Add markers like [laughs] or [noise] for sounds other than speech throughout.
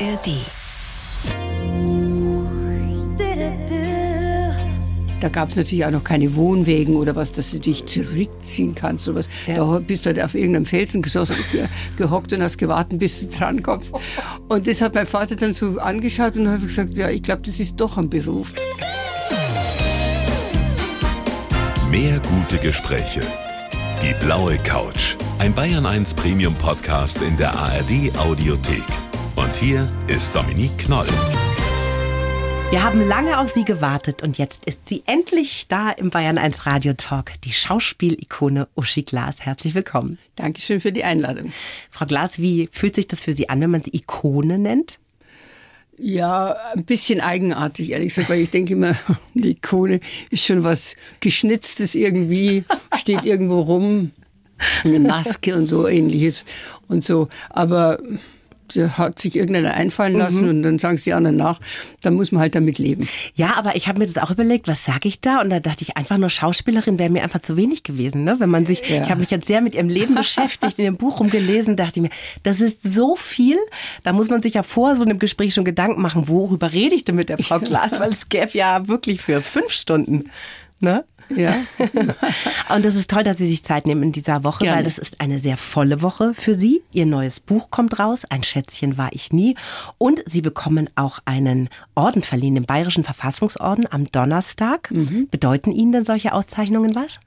ARD. Da gab es natürlich auch noch keine Wohnwegen oder was, dass du dich zurückziehen kannst. Oder was. Ja. Da bist du halt auf irgendeinem Felsen [laughs] gehockt und hast gewartet, bis du drankommst. Und das hat mein Vater dann so angeschaut und hat gesagt, ja, ich glaube, das ist doch ein Beruf. Mehr gute Gespräche. Die blaue Couch. Ein Bayern 1 Premium Podcast in der ARD Audiothek. Und hier ist Dominique Knoll. Wir haben lange auf Sie gewartet und jetzt ist sie endlich da im Bayern 1 Radio Talk, die Schauspielikone Uschi Glas. Herzlich willkommen. Dankeschön für die Einladung. Frau Glas, wie fühlt sich das für Sie an, wenn man sie Ikone nennt? Ja, ein bisschen eigenartig, ehrlich gesagt, weil ich denke immer, [laughs] die Ikone ist schon was Geschnitztes irgendwie, steht irgendwo rum, eine Maske und so ähnliches und so. Aber hat sich irgendeiner einfallen lassen und dann sagen es die anderen nach, dann muss man halt damit leben. Ja, aber ich habe mir das auch überlegt, was sage ich da? Und da dachte ich, einfach nur Schauspielerin wäre mir einfach zu wenig gewesen. Ne? Wenn man sich, Ja. ich habe mich jetzt sehr mit ihrem Leben beschäftigt, in dem Buch rumgelesen, dachte ich mir, das ist so viel. Da muss man sich ja vor so einem Gespräch schon Gedanken machen, worüber rede ich denn mit der Frau [laughs] Glas? Weil es gäbe ja wirklich für fünf Stunden. Ne? Ja, [laughs] Und es ist toll, dass Sie sich Zeit nehmen in dieser Woche, Gerne. weil das ist eine sehr volle Woche für Sie. Ihr neues Buch kommt raus, Ein Schätzchen war ich nie. Und Sie bekommen auch einen Orden verliehen, den Bayerischen Verfassungsorden am Donnerstag. Mhm. Bedeuten Ihnen denn solche Auszeichnungen was?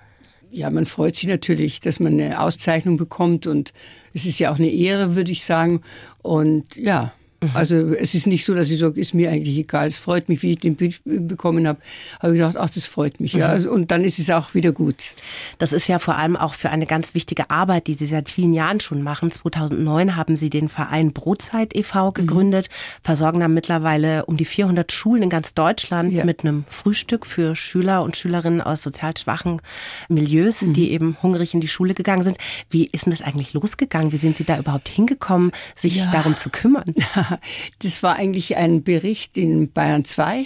ja, man freut sich natürlich, dass man eine Auszeichnung bekommt und es ist ja auch eine Ehre, würde ich sagen. Und ja, also es ist nicht so, dass ich sage, ist mir eigentlich egal. Es freut mich, wie ich den Brief bekommen habe. Habe ich gedacht, ach, das freut mich. Ja, also, und dann ist es auch wieder gut. Das ist ja vor allem auch für eine ganz wichtige Arbeit, die Sie seit vielen Jahren schon machen. 2009 haben Sie den Verein Brotzeit e.V. gegründet, versorgen da mittlerweile um die 400 Schulen in ganz Deutschland Ja. mit einem Frühstück für Schüler und Schülerinnen aus sozial schwachen Milieus, die eben hungrig in die Schule gegangen sind. Wie ist denn das eigentlich losgegangen? Wie sind Sie da überhaupt hingekommen, sich Ja. darum zu kümmern? [laughs] Das war eigentlich ein Bericht in Bayern 2,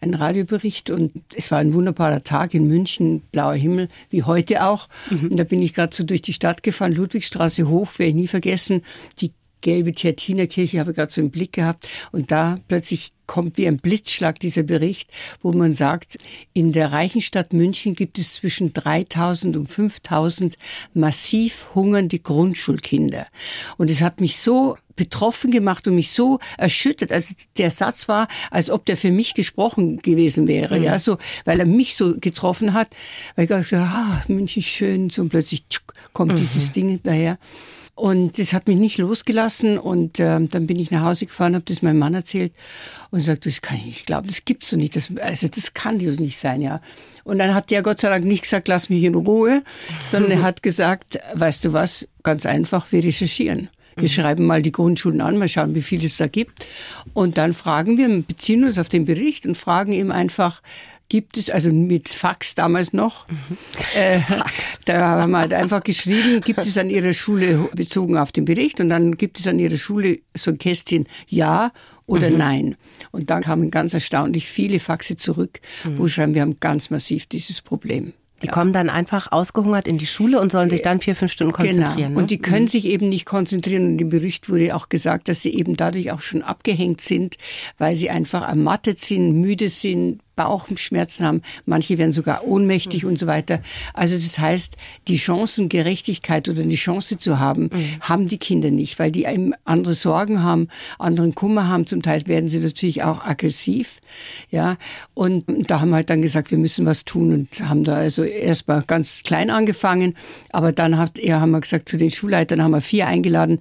ein Radiobericht. Und es war ein wunderbarer Tag in München, blauer Himmel, wie heute auch. Und da bin ich gerade so durch die Stadt gefahren, Ludwigstraße hoch, werde ich nie vergessen, die gelbe Theatinerkirche habe ich gerade so im Blick gehabt. Und da plötzlich kommt wie ein Blitzschlag dieser Bericht, wo man sagt, in der reichen Stadt München gibt es zwischen 3000 und 5000 massiv hungernde Grundschulkinder. Und es hat mich so betroffen gemacht und mich so erschüttert. Also der Satz war, als ob der für mich gesprochen gewesen wäre, ja, so, weil er mich so getroffen hat, weil ich gesagt habe, ah, München ist schön, so und plötzlich tschuk, kommt dieses Ding daher. Und das hat mich nicht losgelassen und ähm, dann bin ich nach Hause gefahren, habe das meinem Mann erzählt und sagt, das kann ich nicht glauben, das gibt's so nicht, das, also das kann doch nicht sein, ja. Und dann hat der Gott sei Dank nicht gesagt, lass mich in Ruhe, sondern er [laughs] hat gesagt, weißt du was, ganz einfach, wir recherchieren. Wir schreiben mal die Grundschulen an, mal schauen, wie viel es da gibt. Und dann fragen wir, beziehen uns auf den Bericht und fragen ihm einfach, gibt es, also mit Fax damals noch, äh, da haben wir halt einfach geschrieben, gibt es an Ihrer Schule, bezogen auf den Bericht, und dann gibt es an Ihrer Schule so ein Kästchen Ja oder Nein. Und dann kamen ganz erstaunlich viele Faxe zurück, wo schreiben, wir haben ganz massiv dieses Problem. Die kommen dann einfach ausgehungert in die Schule und sollen sich dann vier, fünf Stunden konzentrieren. Genau. Und die können sich eben nicht konzentrieren. Und im Bericht wurde auch gesagt, dass sie eben dadurch auch schon abgehängt sind, weil sie einfach ermattet sind, müde sind, Bauchschmerzen haben. Manche werden sogar ohnmächtig und so weiter. Also das heißt, die Chancengerechtigkeit oder die Chance zu haben, haben die Kinder nicht, weil die eben andere Sorgen haben, anderen Kummer haben. Zum Teil werden sie natürlich auch aggressiv. Ja, und da haben wir halt dann gesagt, wir müssen was tun und haben da also erstmal ganz klein angefangen. Aber dann hat, ja, haben wir gesagt, zu den Schulleitern haben wir vier eingeladen.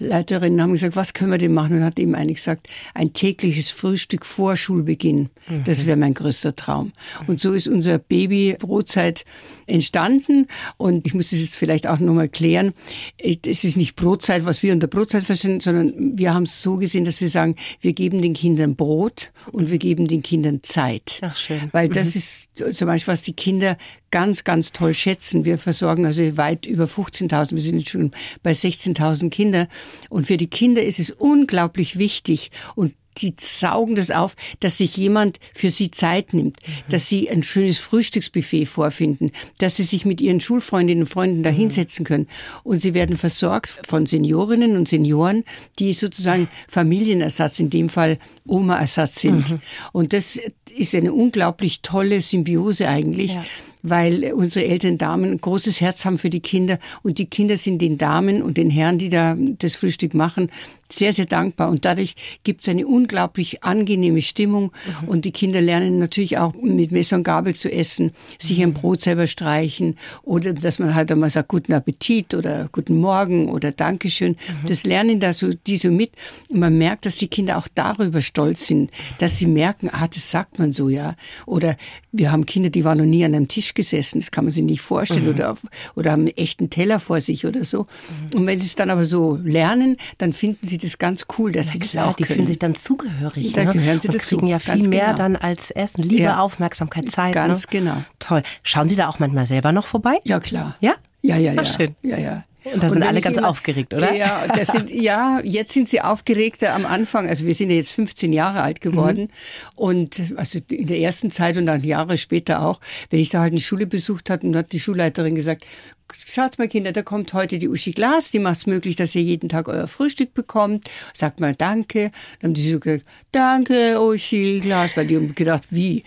Leiterinnen haben gesagt, was können wir denn machen? Und hat eben eine gesagt, ein tägliches Frühstück vor Schulbeginn. Das wäre mein größter Traum. Und so ist unser Baby Brotzeit entstanden. Und ich muss das jetzt vielleicht auch nochmal klären. Es ist nicht Brotzeit, was wir unter Brotzeit verstehen, sondern wir haben es so gesehen, dass wir sagen, wir geben den Kindern Brot und wir geben den Kindern Zeit. Ach, schön. Weil das ist zum Beispiel, was die Kinder ganz, ganz toll schätzen. Wir versorgen also weit über 15.000, wir sind jetzt schon bei 16.000 Kinder. Und für die Kinder ist es unglaublich wichtig und die saugen das auf, dass sich jemand für sie Zeit nimmt, mhm. dass sie ein schönes Frühstücksbuffet vorfinden, dass sie sich mit ihren Schulfreundinnen und Freunden da mhm. hinsetzen können. Und sie werden versorgt von Seniorinnen und Senioren, die sozusagen Familienersatz, in dem Fall Oma-Ersatz sind. Mhm. Und das ist eine unglaublich tolle Symbiose eigentlich. Ja weil unsere älteren Damen ein großes Herz haben für die Kinder und die Kinder sind den Damen und den Herren, die da das Frühstück machen, sehr, sehr dankbar. Und dadurch gibt es eine unglaublich angenehme Stimmung. Mhm. Und die Kinder lernen natürlich auch mit Messer und Gabel zu essen, sich ein mhm. Brot selber streichen oder dass man halt einmal sagt, guten Appetit oder guten Morgen oder Dankeschön. Mhm. Das lernen da so, die so mit. Und man merkt, dass die Kinder auch darüber stolz sind, dass sie merken, ah, das sagt man so, ja. Oder wir haben Kinder, die waren noch nie an einem Tisch gesessen, das kann man sich nicht vorstellen, mhm. oder, oder haben einen echten Teller vor sich oder so. Mhm. Und wenn sie es dann aber so lernen, dann finden sie das ganz cool, dass Na sie klar, das auch die können. fühlen sich dann zugehörig. Da ne? gehören sie und dazu. kriegen ja viel ganz mehr genau. dann als Essen. Liebe, ja. Aufmerksamkeit, Zeit. Ganz ne? genau. Toll. Schauen Sie da auch manchmal selber noch vorbei? Ja, klar. Ja? Ja, ja, ja. Ach, schön. Ja, ja. Und da sind alle ganz immer, aufgeregt, oder? Ja, das sind, ja, jetzt sind sie aufgeregter am Anfang. Also wir sind ja jetzt 15 Jahre alt geworden. Mhm. Und also in der ersten Zeit und dann Jahre später auch, wenn ich da halt eine Schule besucht hatte und hat die Schulleiterin gesagt, schaut mal Kinder, da kommt heute die Uschi Glas, die macht es möglich, dass ihr jeden Tag euer Frühstück bekommt. Sagt mal Danke. Dann haben die so gesagt, Danke Uschi Glas, weil die haben gedacht, wie?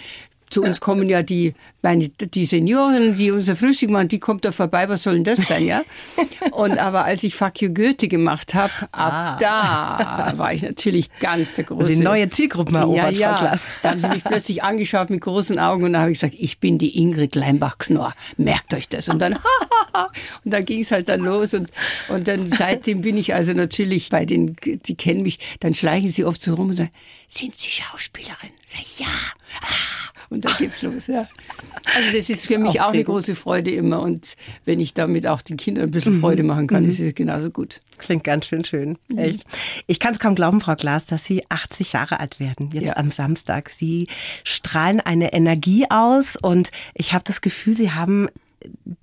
Zu uns kommen ja die, meine, die Senioren, die unser Frühstück machen, die kommt da vorbei, was soll denn das sein, ja? Und aber als ich Fuck you Goethe gemacht habe, ab ah. da war ich natürlich ganz der große. Die neue Zielgruppenerobert, ja, ja. Frau Klaas. Da haben sie mich plötzlich angeschaut mit großen Augen und da habe ich gesagt, ich bin die Ingrid Leimbach-Knorr, merkt euch das. Und dann, [laughs] und dann ging es halt dann los und, und dann seitdem bin ich also natürlich bei den, die kennen mich, dann schleichen sie oft so rum und sagen, sind Sie Schauspielerin? Sag ich, ja. Ah und dann geht's los. Ja. Also das ist für mich auch eine große Freude immer und wenn ich damit auch den Kindern ein bisschen mhm. Freude machen kann, mhm. ist es genauso gut. Klingt ganz schön schön, mhm. echt. Ich kann es kaum glauben, Frau Glas, dass Sie 80 Jahre alt werden, jetzt ja. am Samstag. Sie strahlen eine Energie aus und ich habe das Gefühl, Sie haben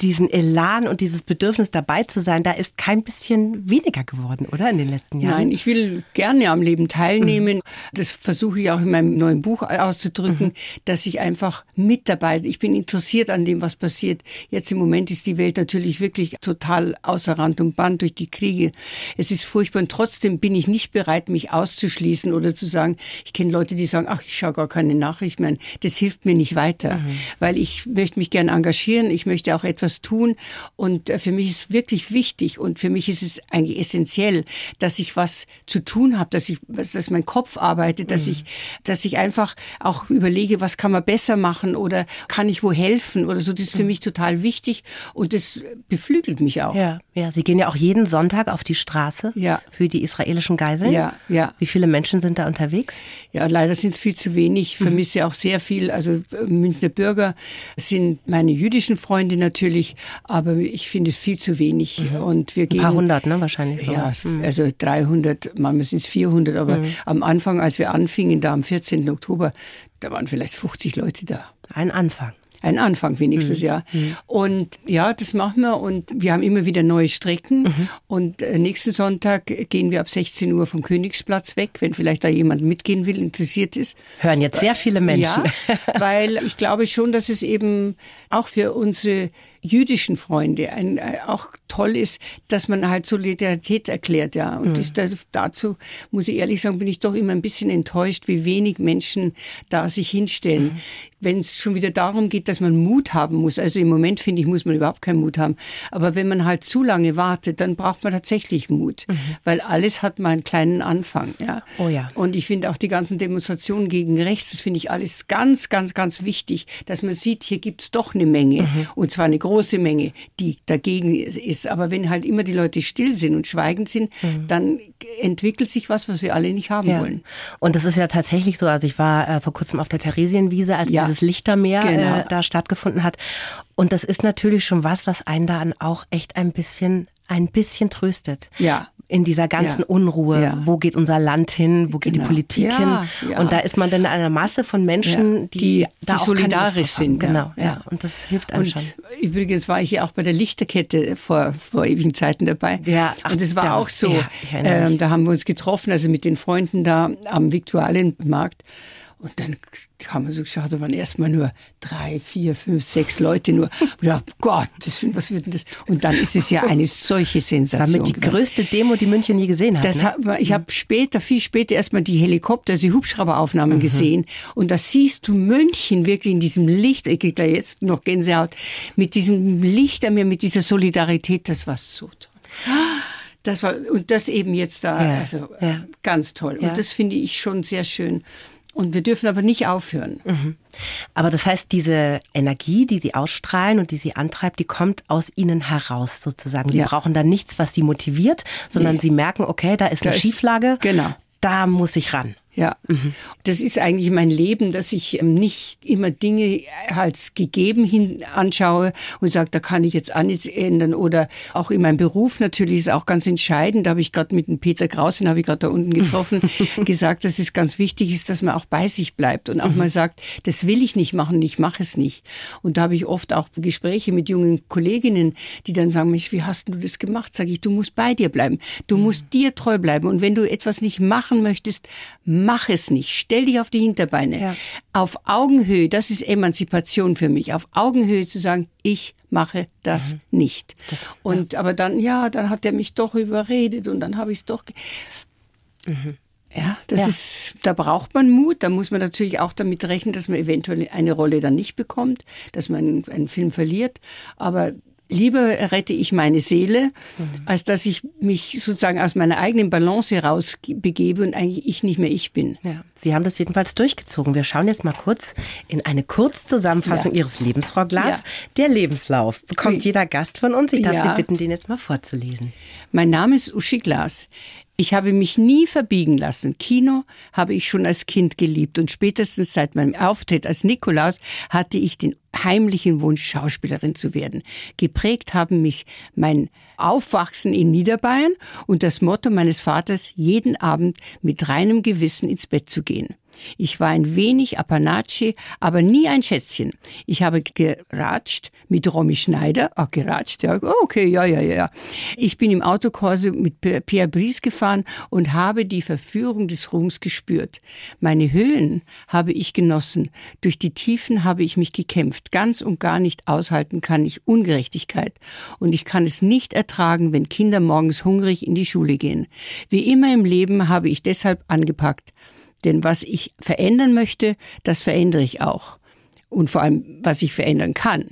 diesen Elan und dieses Bedürfnis dabei zu sein, da ist kein bisschen weniger geworden, oder in den letzten Jahren? Nein, ich will gerne am Leben teilnehmen. Mhm. Das versuche ich auch in meinem neuen Buch auszudrücken, mhm. dass ich einfach mit dabei bin. Ich bin interessiert an dem, was passiert. Jetzt im Moment ist die Welt natürlich wirklich total außer Rand und Band durch die Kriege. Es ist furchtbar und trotzdem bin ich nicht bereit, mich auszuschließen oder zu sagen, ich kenne Leute, die sagen, ach, ich schaue gar keine Nachricht mehr. Das hilft mir nicht weiter, mhm. weil ich möchte mich gerne engagieren. Ich möchte möchte auch etwas tun. Und äh, für mich ist wirklich wichtig und für mich ist es eigentlich essentiell, dass ich was zu tun habe, dass ich, dass mein Kopf arbeitet, dass mhm. ich, dass ich einfach auch überlege, was kann man besser machen oder kann ich wo helfen oder so. Das ist für mhm. mich total wichtig und das beflügelt mich auch. Ja, ja. Sie gehen ja auch jeden Sonntag auf die Straße ja. für die israelischen Geiseln. Ja, ja. Wie viele Menschen sind da unterwegs? Ja, leider sind es viel zu wenig. Ich mhm. vermisse mhm. auch sehr viel. Also äh, Münchner Bürger sind meine jüdischen Freunde Freunde natürlich, aber ich finde es viel zu wenig. Mhm. Und wir gehen, Ein paar hundert, ne, wahrscheinlich so. Ja, mhm. also 300, manchmal sind es 400, aber mhm. am Anfang, als wir anfingen, da am 14. Oktober, da waren vielleicht 50 Leute da. Ein Anfang. Ein Anfang wenigstens, mhm. ja. Mhm. Und ja, das machen wir und wir haben immer wieder neue Strecken. Mhm. Und äh, nächsten Sonntag gehen wir ab 16 Uhr vom Königsplatz weg, wenn vielleicht da jemand mitgehen will, interessiert ist. Hören jetzt sehr viele Menschen. Ja, weil ich glaube schon, dass es eben auch für unsere jüdischen Freunde ein, äh, auch toll ist, dass man halt Solidarität erklärt, ja. Und mhm. das, dazu muss ich ehrlich sagen, bin ich doch immer ein bisschen enttäuscht, wie wenig Menschen da sich hinstellen. Mhm. Wenn es schon wieder darum geht, dass man Mut haben muss. Also im Moment finde ich, muss man überhaupt keinen Mut haben. Aber wenn man halt zu lange wartet, dann braucht man tatsächlich Mut. Mhm. Weil alles hat mal einen kleinen Anfang, ja. Oh ja. Und ich finde auch die ganzen Demonstrationen gegen rechts, das finde ich alles ganz, ganz, ganz wichtig, dass man sieht, hier gibt es doch eine Menge. Mhm. Und zwar eine große Menge, die dagegen ist. Aber wenn halt immer die Leute still sind und schweigend sind, mhm. dann entwickelt sich was, was wir alle nicht haben ja. wollen. Und das ist ja tatsächlich so. Also ich war äh, vor kurzem auf der Theresienwiese, als ja. Dieses Lichtermeer äh, genau. äh, da stattgefunden hat. Und das ist natürlich schon was, was einen da auch echt ein bisschen ein bisschen tröstet. Ja. in dieser ganzen Ja. Unruhe. Ja. Wo geht unser Land hin? Wo geht die Genau. Politik Ja, hin? Und da ist man dann in einer Masse von Menschen, die, die- da die auch solidarisch sind. Genau, ja. Und das hilft einem Und schon. übrigens war ich ja auch bei der Lichterkette vor, vor ewigen Zeiten dabei. Ja, ach, und es war da- auch so. ähm, da haben wir uns getroffen, also mit den Freunden da am Viktualienmarkt. Und dann haben wir so geschaut, da waren erstmal nur drei, vier, fünf, sechs Leute nur. [laughs] Und ich dachte, Gott, was wird denn das? Und dann ist es ja eine solche Sensation. Damit die größte Demo, die München je gesehen hat. Das ne? hat, ich habe später, viel später erstmal die Helikopter, also die Hubschrauberaufnahmen gesehen. Und da siehst du München wirklich in diesem Licht, ich kriege gleich jetzt noch Gänsehaut, mit diesem Licht an mir, mit dieser Solidarität, das war so toll. Das war, und das eben jetzt da, Ja, also ja. ganz toll. Ja. Und das finde ich schon sehr schön. Und wir dürfen aber nicht aufhören. Aber das heißt, diese Energie, die sie ausstrahlen und die sie antreibt, die kommt aus ihnen heraus sozusagen. Sie Ja. brauchen dann nichts, was sie motiviert, sondern Nee. sie merken, okay, da ist Da eine ist- Schieflage. genau. Da muss ich ran. Ja, das ist eigentlich mein Leben, dass ich ähm, nicht immer Dinge als gegeben hin anschaue und sage, da kann ich jetzt auch nichts ändern. Oder auch in meinem Beruf natürlich ist auch ganz entscheidend. Da habe ich gerade mit dem Peter Kraus, den habe ich gerade da unten getroffen, [laughs] gesagt, dass es ganz wichtig ist, dass man auch bei sich bleibt und auch mal sagt, das will ich nicht machen, ich mache es nicht. Und da habe ich oft auch Gespräche mit jungen Kolleginnen, die dann sagen, Mensch, wie hast du das gemacht? Sage ich, du musst bei dir bleiben. Du musst dir treu bleiben. Und wenn du etwas nicht machen möchtest, mach es nicht. Stell dich auf die Hinterbeine. Ja. Auf Augenhöhe, das ist Emanzipation für mich. Auf Augenhöhe zu sagen, ich mache das nicht. und aber dann, ja, dann hat er mich doch überredet und dann habe ich es doch. ge- Ja, das Ja. ist, da braucht man Mut. Da muss man natürlich auch damit rechnen, dass man eventuell eine Rolle dann nicht bekommt, dass man einen Film verliert. Aber lieber rette ich meine Seele, als dass ich mich sozusagen aus meiner eigenen Balance heraus begebe und eigentlich ich nicht mehr ich bin. Ja, Sie haben das jedenfalls durchgezogen. Wir schauen jetzt mal kurz in eine Kurzzusammenfassung Ja. Ihres Lebens, Frau Glas. Ja. Der Lebenslauf bekommt jeder Gast von uns. Ich darf. Sie bitten, den jetzt mal vorzulesen. Mein Name ist Uschi Glas. Ich habe mich nie verbiegen lassen. Kino habe ich schon als Kind geliebt und spätestens seit meinem Auftritt als Nikolaus hatte ich den heimlichen Wunsch, Schauspielerin zu werden. Geprägt haben mich mein Aufwachsen in Niederbayern und das Motto meines Vaters, jeden Abend mit reinem Gewissen ins Bett zu gehen. Ich war ein wenig Apanatschi, aber nie ein Schätzchen. Ich habe geratscht mit Romy Schneider. Ah, geratscht, ja, okay, ja, ja, ja. Ich bin im Autokorso mit Pierre Brice gefahren und habe die Verführung des Ruhms gespürt. Meine Höhen habe ich genossen. Durch die Tiefen habe ich mich gekämpft. Ganz und gar nicht aushalten kann ich Ungerechtigkeit. Und ich kann es nicht ertragen, wenn Kinder morgens hungrig in die Schule gehen. Wie immer im Leben habe ich deshalb angepackt. Denn was ich verändern möchte, das verändere ich auch. Und vor allem, was ich verändern kann.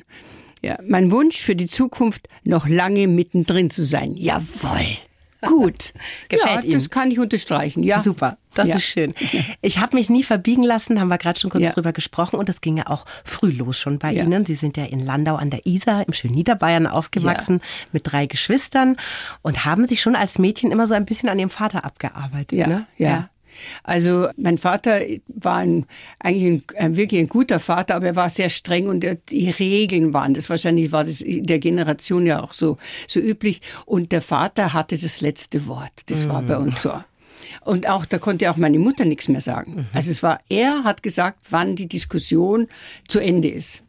Ja, mein Wunsch für die Zukunft, noch lange mittendrin zu sein. Jawohl. [laughs] Gut. Gefällt ja, Ihnen? das kann ich unterstreichen. Ja. Super, das Ja. ist schön. [laughs] Ich habe mich nie verbiegen lassen, haben wir gerade schon kurz Ja. drüber gesprochen und das ging ja auch früh los schon bei Ja. Ihnen. Sie sind ja in Landau an der Isar im schönen Niederbayern aufgewachsen mit drei Geschwistern und haben sich schon als Mädchen immer so ein bisschen an Ihrem Vater abgearbeitet. Ja, ne? ja. Also mein Vater war ein, eigentlich ein, ein, wirklich ein guter Vater, aber er war sehr streng und er, die Regeln waren das. Wahrscheinlich war das in der Generation ja auch so, so üblich. Und der Vater hatte das letzte Wort. Das war bei uns so. Und auch, da konnte auch meine Mutter nichts mehr sagen. Also es war, er hat gesagt, wann die Diskussion zu Ende ist.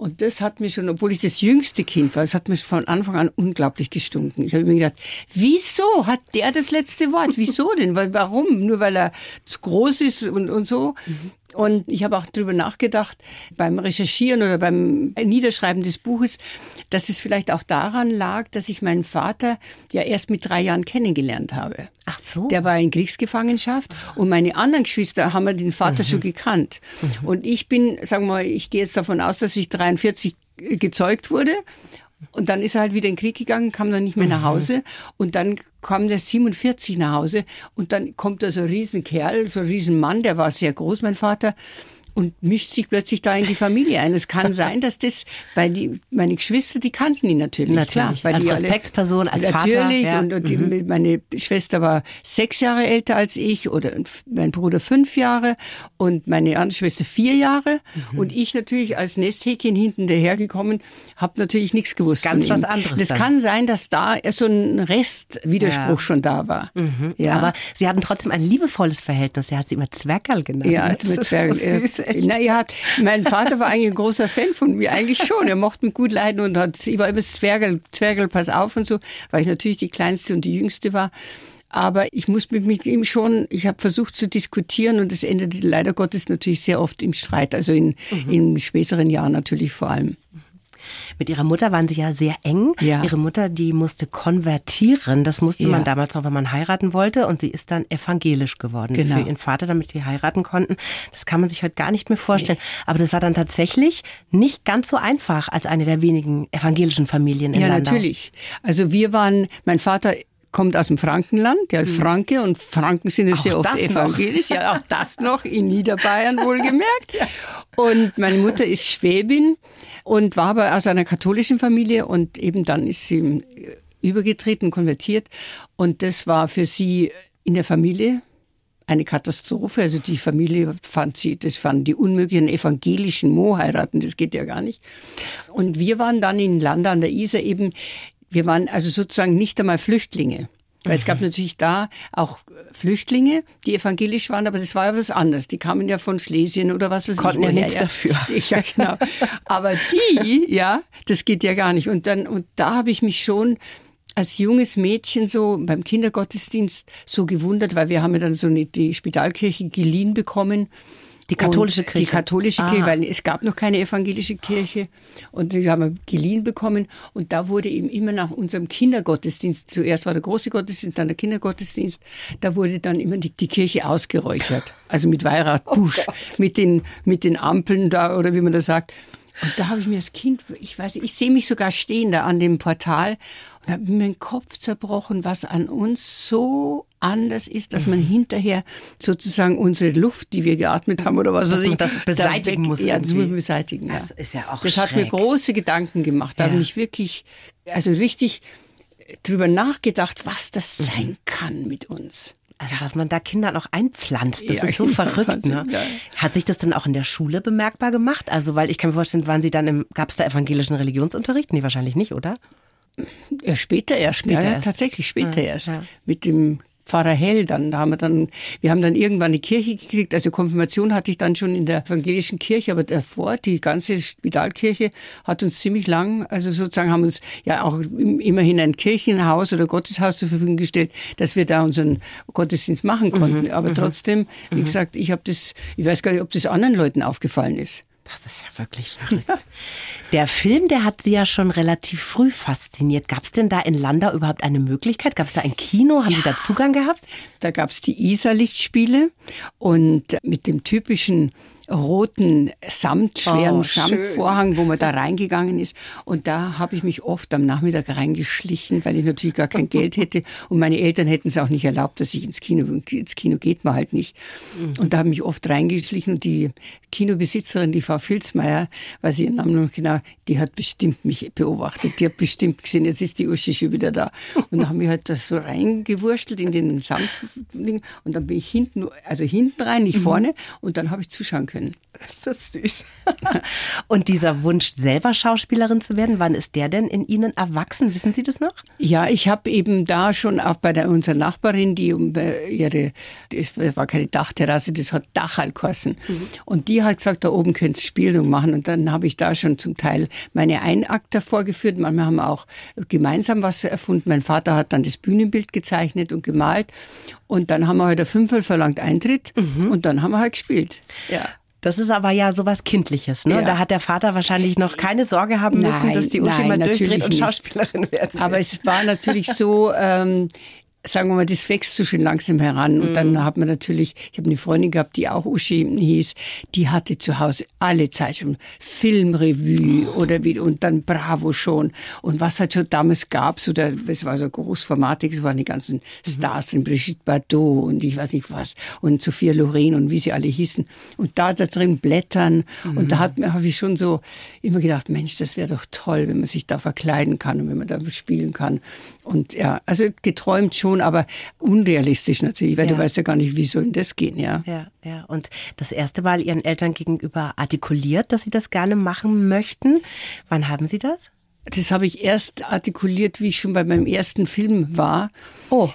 Und das hat mir schon, obwohl ich das jüngste Kind war, das hat mir von Anfang an unglaublich gestunken. Ich habe mir gedacht, wieso hat der das letzte Wort? Wieso denn? Warum? Nur weil er zu groß ist und, und so? Und ich habe auch darüber nachgedacht, beim Recherchieren oder beim Niederschreiben des Buches, dass es vielleicht auch daran lag, dass ich meinen Vater ja erst mit drei Jahren kennengelernt habe. Ach so. Der war in Kriegsgefangenschaft und meine anderen Geschwister haben den Vater schon gekannt. Und ich bin, sagen wir mal, ich gehe jetzt davon aus, dass ich 43 gezeugt wurde. Und dann ist er halt wieder in den Krieg gegangen, kam dann nicht mehr nach Hause. Und dann kam der 47 nach Hause. Und dann kommt da so ein Riesenkerl, so ein Riesenmann, der war sehr groß, mein Vater. Und mischt sich plötzlich da in die Familie ein. Es kann sein, dass das, weil die, meine Geschwister, die kannten ihn natürlich, natürlich. klar. Weil als die Respektsperson, als natürlich, Vater. Natürlich, ja. und, und die, mhm. meine Schwester war sechs Jahre älter als ich oder mein Bruder fünf Jahre und meine andere Schwester vier Jahre mhm. und ich natürlich als Nesthäkchen hinten dahergekommen, habe natürlich nichts gewusst. Ganz was anderes. Das dann. kann sein, dass da so ein Restwiderspruch ja. schon da war. Mhm. Ja. Aber Sie hatten trotzdem ein liebevolles Verhältnis. Er hat Sie immer Zwergerl genannt. Ja, mit Zwergerl. So süß, Na, ja, mein Vater war eigentlich ein großer Fan von mir, eigentlich schon. Er mochte mich gut leiden und hat, ich war immer Zwergerl, Zwergerl, pass auf und so, weil ich natürlich die kleinste und die jüngste war. Aber ich muss mit, mit ihm schon, ich habe versucht zu diskutieren und es endete leider Gottes natürlich sehr oft im Streit, also in, mhm. in späteren Jahren natürlich vor allem. Mit ihrer Mutter waren sie ja sehr eng. Ja. Ihre Mutter, die musste konvertieren. Das musste Ja. man damals noch, wenn man heiraten wollte. Und sie ist dann evangelisch geworden Genau. für ihren Vater, damit sie heiraten konnten. Das kann man sich heute gar nicht mehr vorstellen. Aber das war dann tatsächlich nicht ganz so einfach als eine der wenigen evangelischen Familien in Ja, Landau. natürlich. Also wir waren, mein Vater kommt aus dem Frankenland, der ist Franke und Franken sind ja Auch sehr oft das noch. evangelisch. Ja, auch das [laughs] noch, in Niederbayern wohlgemerkt. Und meine Mutter ist Schwäbin und war aber aus einer katholischen Familie und eben dann ist sie äh, übergetreten, konvertiert. Und das war für sie in der Familie eine Katastrophe. Also die Familie fand sie, das fanden die unmöglichen evangelischen Mo heiraten, das geht ja gar nicht. Und wir waren dann in Landau an der Isar eben, wir waren also sozusagen nicht einmal Flüchtlinge. Weil es gab natürlich da auch Flüchtlinge, die evangelisch waren, aber das war ja was anderes. Die kamen ja von Schlesien oder was weiß Konnten ich. ja woher, nichts dafür. [laughs] Ja, genau. Aber die, ja, das geht ja gar nicht. Und dann, und da habe ich mich schon als junges Mädchen so beim Kindergottesdienst so gewundert, weil wir haben ja dann so eine, die Spitalkirche geliehen bekommen. Die katholische Kirche. Die katholische Ah. Kirche, weil es gab noch keine evangelische Kirche. Und die haben wir geliehen bekommen. Und da wurde eben immer nach unserem Kindergottesdienst, zuerst war der große Gottesdienst, dann der Kindergottesdienst, da wurde dann immer die, die Kirche ausgeräuchert. Also mit Weihrauchbusch, mit, den, mit den Ampeln da oder wie man das sagt. Und da habe ich mir als Kind, ich weiß, ich sehe mich sogar stehen da an dem Portal und habe mir den Kopf zerbrochen, was an uns so anders ist, dass Mhm. man hinterher sozusagen unsere Luft, die wir geatmet haben oder was Dass weiß ich, das da beseitigen muss Ja, das muss man beseitigen. Ja. Das ist ja auch Das hat mir schräg. große Gedanken gemacht. Da Ja. habe ich wirklich, also richtig drüber nachgedacht, was das Mhm. sein kann mit uns. Also was man da Kindern auch einpflanzt, das Ja, ist so [laughs] verrückt. Ne? Hat sich das dann auch in der Schule bemerkbar gemacht? Also weil ich kann mir vorstellen, waren Sie dann im, gab es da evangelischen Religionsunterricht? Nee, wahrscheinlich nicht, oder? Ja, später erst. Später ja, erst. tatsächlich später Ja, erst. ja. Mit dem Pfarrer Hell dann. Da haben wir dann, wir haben dann irgendwann eine Kirche gekriegt. Also Konfirmation hatte ich dann schon in der evangelischen Kirche, aber davor, die ganze Spitalkirche hat uns ziemlich lang, also sozusagen haben uns ja auch im- immerhin ein Kirchenhaus oder Gotteshaus zur Verfügung gestellt, dass wir da unseren Gottesdienst machen konnten. aber trotzdem, wie gesagt, ich habe das, ich weiß gar nicht, ob das anderen Leuten aufgefallen ist. Das ist ja wirklich verrückt. Der Film, der hat Sie ja schon relativ früh fasziniert. Gab es denn da in Landau überhaupt eine Möglichkeit? Gab es da ein Kino? Haben Sie da Zugang gehabt? Da gab es die Isar-Lichtspiele und mit dem typischen roten Samt, schweren Oh. Samtvorhang, wo man da reingegangen ist. Und da habe ich mich oft am Nachmittag reingeschlichen, weil ich natürlich gar kein Geld hätte. Und meine Eltern hätten es auch nicht erlaubt, dass ich ins Kino, ins Kino geht man halt nicht. Und da habe ich mich oft reingeschlichen und die Kinobesitzerin, die Frau Filzmeier, weiß ich ihren Namen noch genau, die hat bestimmt mich beobachtet. Die hat bestimmt gesehen, jetzt ist die Uschi schon wieder da. Und dann haben wir halt das so reingewurstelt in den Samtding und dann bin ich hinten, also hinten rein, nicht vorne und dann habe ich zuschauen können. Das ist süß. [laughs] Und dieser Wunsch, selber Schauspielerin zu werden, wann ist der denn in Ihnen erwachsen? Wissen Sie das noch? Ja, ich habe eben da schon auch bei der, unserer Nachbarin, die um äh, ihre, das war keine Dachterrasse, das hat Dachal geheißen. Und die hat gesagt, da oben könnt's Spielung machen. Und dann habe ich da schon zum Teil meine Einakter vorgeführt. Manchmal haben wir auch gemeinsam was erfunden. Mein Vater hat dann das Bühnenbild gezeichnet und gemalt. Und dann haben wir halt ein Fünferl verlangt Eintritt und dann haben wir halt gespielt. Ja. Das ist aber ja sowas Kindliches, ne? Ja. Da hat der Vater wahrscheinlich noch keine Sorge haben müssen, Nein, dass die Uschi nein, mal durchdreht und. Schauspielerin werden. Aber es war natürlich so, [laughs] ähm, sagen wir mal, das wächst so schön langsam heran. Und dann mhm. hat man natürlich, ich habe eine Freundin gehabt, die auch Uschi hieß, die hatte zu Hause alle Zeit schon Filmrevue oh. oder wie, und dann Bravo schon. Und was halt schon damals gab, so der, es war so großformatig, es waren die ganzen mhm. Stars drin, Brigitte Bardot und ich weiß nicht was, und Sophia Loren und wie sie alle hießen. Und da, da drin blättern. Mhm. Und da mhm. habe ich schon so immer gedacht, Mensch, das wäre doch toll, wenn man sich da verkleiden kann und wenn man da spielen kann. Und ja, also geträumt schon aber unrealistisch natürlich, weil ja. du weißt ja gar nicht, wie soll das gehen, ja. Ja, ja. Und das erste Mal Ihren Eltern gegenüber artikuliert, dass Sie das gerne machen möchten. Wann haben Sie das? Das habe ich erst artikuliert, wie ich schon bei meinem ersten Film war. Oh,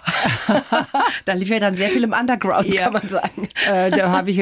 [laughs] da lief ja dann sehr viel im Underground, ja. kann man sagen. Äh, da habe ich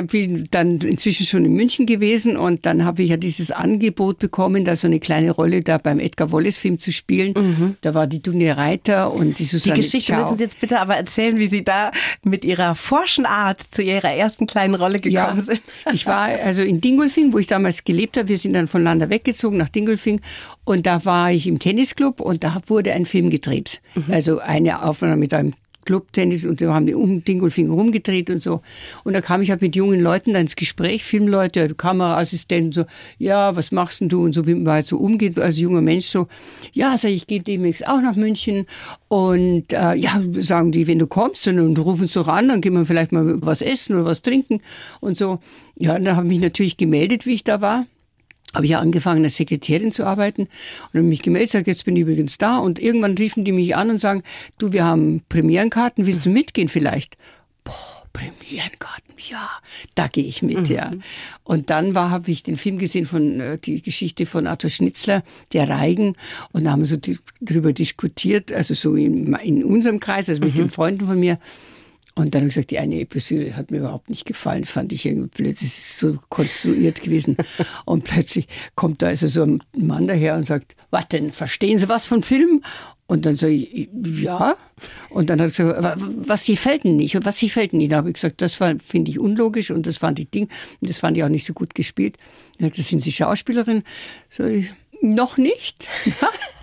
dann inzwischen schon in München gewesen und dann habe ich ja dieses Angebot bekommen, da so eine kleine Rolle da beim Edgar Wallace Film zu spielen. Mhm. Da war die Dunja Reiter und die Susanne Die Geschichte Ciao. müssen Sie jetzt bitte aber erzählen, wie Sie da mit Ihrer forschen Art zu Ihrer ersten kleinen Rolle gekommen ja. sind. Ich war also in Dingolfing, wo ich damals gelebt habe. Wir sind dann voneinander weggezogen nach Dingolfing und da war ich im Tennisclub und da wurde ein Film gedreht. Mhm. Also eine Aufnahme mit einem Clubtennis und wir haben die um Dingolfing rumgedreht und so. Und da kam ich halt mit jungen Leuten dann ins Gespräch, Filmleute, Kameraassistenten, so, ja, was machst denn du? Und so, wie man halt so umgeht als junger Mensch, so, ja, sag ich, ich gehe demnächst auch nach München und äh, ja, sagen die, wenn du kommst und, und rufen uns doch an, dann gehen wir vielleicht mal was essen oder was trinken und so. Ja, und dann habe ich mich natürlich gemeldet, wie ich da war habe ich angefangen, als Sekretärin zu arbeiten und habe mich gemeldet, sage, jetzt bin ich übrigens da. Und irgendwann riefen die mich an und sagen, du, wir haben Premierenkarten, willst du mitgehen vielleicht? Boah, Premierenkarten, ja, da gehe ich mit, mhm. ja. Und dann war, habe ich den Film gesehen von äh, die Geschichte von Arthur Schnitzler, der Reigen, und da haben wir so die, darüber diskutiert, also so in, in unserem Kreis, also mit mhm. den Freunden von mir. Und dann habe ich gesagt, die eine Episode hat mir überhaupt nicht gefallen, fand ich irgendwie blöd. Es ist so konstruiert gewesen. [laughs] und plötzlich kommt da also so ein Mann daher und sagt, was denn, verstehen Sie was von Film? Und dann sage ich, ja. Und dann hat er gesagt, was gefällt denn nicht? Und was gefällt denn nicht? Da habe ich gesagt, das finde ich unlogisch und das fand ich Ding. Und das fand ich auch nicht so gut gespielt. Er sagt, sind Sie Schauspielerin? Sag ich, noch nicht. [laughs]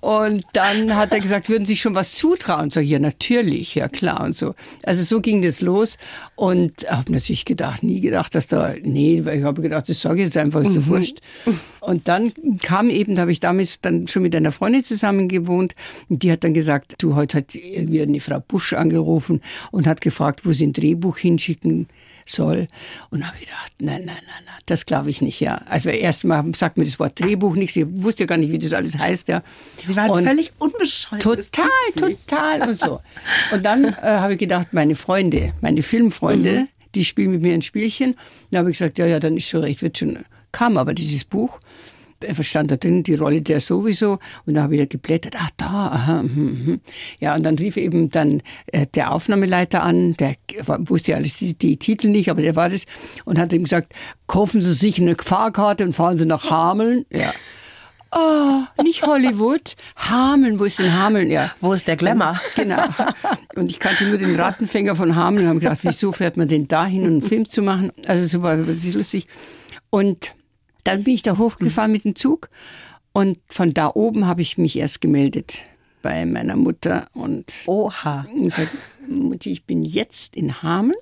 Und dann hat er gesagt, würden Sie schon was zutrauen? So, ja, natürlich, ja klar und so. Also so ging das los und habe natürlich gedacht, nie gedacht, dass da, nee, weil ich habe gedacht, das sage ich jetzt einfach, ist so mhm. wurscht. Und dann kam eben, da habe ich damals dann schon mit einer Freundin zusammen gewohnt und die hat dann gesagt, du, heute hat irgendwie eine Frau Busch angerufen und hat gefragt, wo sie ein Drehbuch hinschicken soll. Und habe ich gedacht, nein, nein, nein, nein, das glaube ich nicht, ja. Also erstmal sagt mir das Wort Drehbuch nichts, ich wusste ja gar nicht, wie das alles heißt, ja. Sie waren und völlig unbescheuert. Total, total und so. Und dann äh, habe ich gedacht, meine Freunde, meine Filmfreunde, mhm. die spielen mit mir ein Spielchen. Dann habe ich gesagt, ja, ja, dann ist schon recht, wird schon. Kam aber dieses Buch stand da drin, die Rolle der sowieso. Und da habe ich wieder geblättert, ach da, aha, mh, mh. Ja, und dann rief eben dann äh, der Aufnahmeleiter an, der wusste ja alles die, die, Titel nicht, aber der war das, und hat ihm gesagt, kaufen Sie sich eine Fahrkarte und fahren Sie nach Hameln. Ja. Oh, nicht Hollywood. Hameln, wo ist denn Hameln? Ja. Wo ist der Glamour? Genau. Und ich kannte nur den Rattenfänger von Hameln und habe gedacht, wieso fährt man denn dahin, um einen Film zu machen? Also so war das ist lustig. Und dann bin ich da hochgefahren mit dem Zug und von da oben habe ich mich erst gemeldet bei meiner Mutter und Oha. gesagt, Mutti, ich bin jetzt in Hameln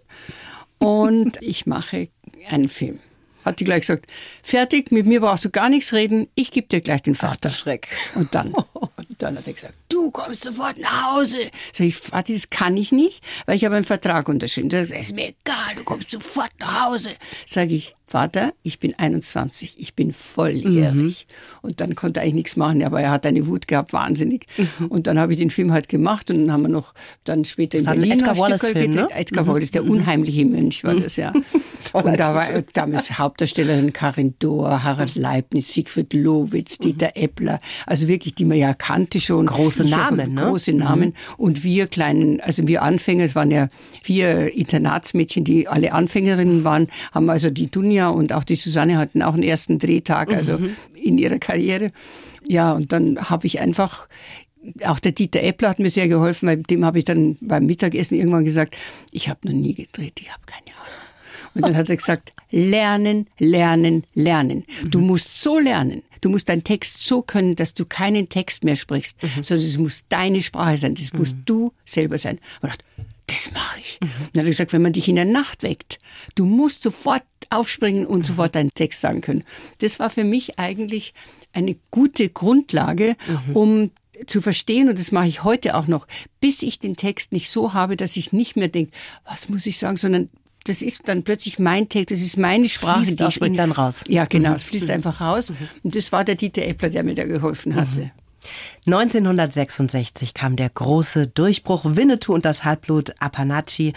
und ich mache einen Film. Hat die gleich gesagt, fertig, mit mir brauchst du gar nichts reden, ich gebe dir gleich den Vater. Ach, Schreck. Und dann, [laughs] und dann hat er gesagt, du kommst sofort nach Hause. Sag ich, Vati, das kann ich nicht, weil ich habe einen Vertrag unterschrieben. Das ist mir egal, du kommst sofort nach Hause. Sag ich, Vater, ich bin 21, ich bin volljährig. Mhm. Und dann konnte er eigentlich nichts machen, aber er hat eine Wut gehabt, wahnsinnig. Mhm. Und dann habe ich den Film halt gemacht und dann haben wir noch dann später in Berlin Edgar Wallace Film, ne? Edgar mhm. Wallace, der mhm. unheimliche Mönch war das ja. [laughs] und da war damals Hauptdarstellerin Karin Dohr, Harald Leibniz, Siegfried Lowitz, mhm. Dieter Eppler, also wirklich, die man ja kannte schon. Große Namen, ne? Große Namen. Mhm. Und wir kleinen, also wir Anfänger, es waren ja vier Internatsmädchen, die alle Anfängerinnen waren, haben also die Dunja und auch die Susanne hatten auch einen ersten Drehtag, also mhm. in ihrer Karriere. Ja, und dann habe ich einfach auch der Dieter Eppler hat mir sehr geholfen, weil dem habe ich dann beim Mittagessen irgendwann gesagt, ich habe noch nie gedreht, ich habe keine Ahnung. Und dann hat er gesagt, lernen, lernen, lernen. Du mhm. musst so lernen, du musst deinen Text so können, dass du keinen Text mehr sprichst, mhm. sondern es muss deine Sprache sein, das mhm. musst du selber sein. Und ich dachte, das mache ich. Mhm. Dann hat er gesagt, wenn man dich in der Nacht weckt, du musst sofort aufspringen und sofort deinen Text sagen können. Das war für mich eigentlich eine gute Grundlage, mhm. um zu verstehen, und das mache ich heute auch noch, bis ich den Text nicht so habe, dass ich nicht mehr denke, was muss ich sagen, sondern das ist dann plötzlich mein Text, das ist meine Sprache. Fließt aus ihm dann raus. Ja, genau, mhm. es fließt mhm. einfach raus. Mhm. Und das war der Dieter Eppler, der mir da geholfen hatte. Mhm. 1966 kam der große Durchbruch Winnetou und das Halbblut Apanachi.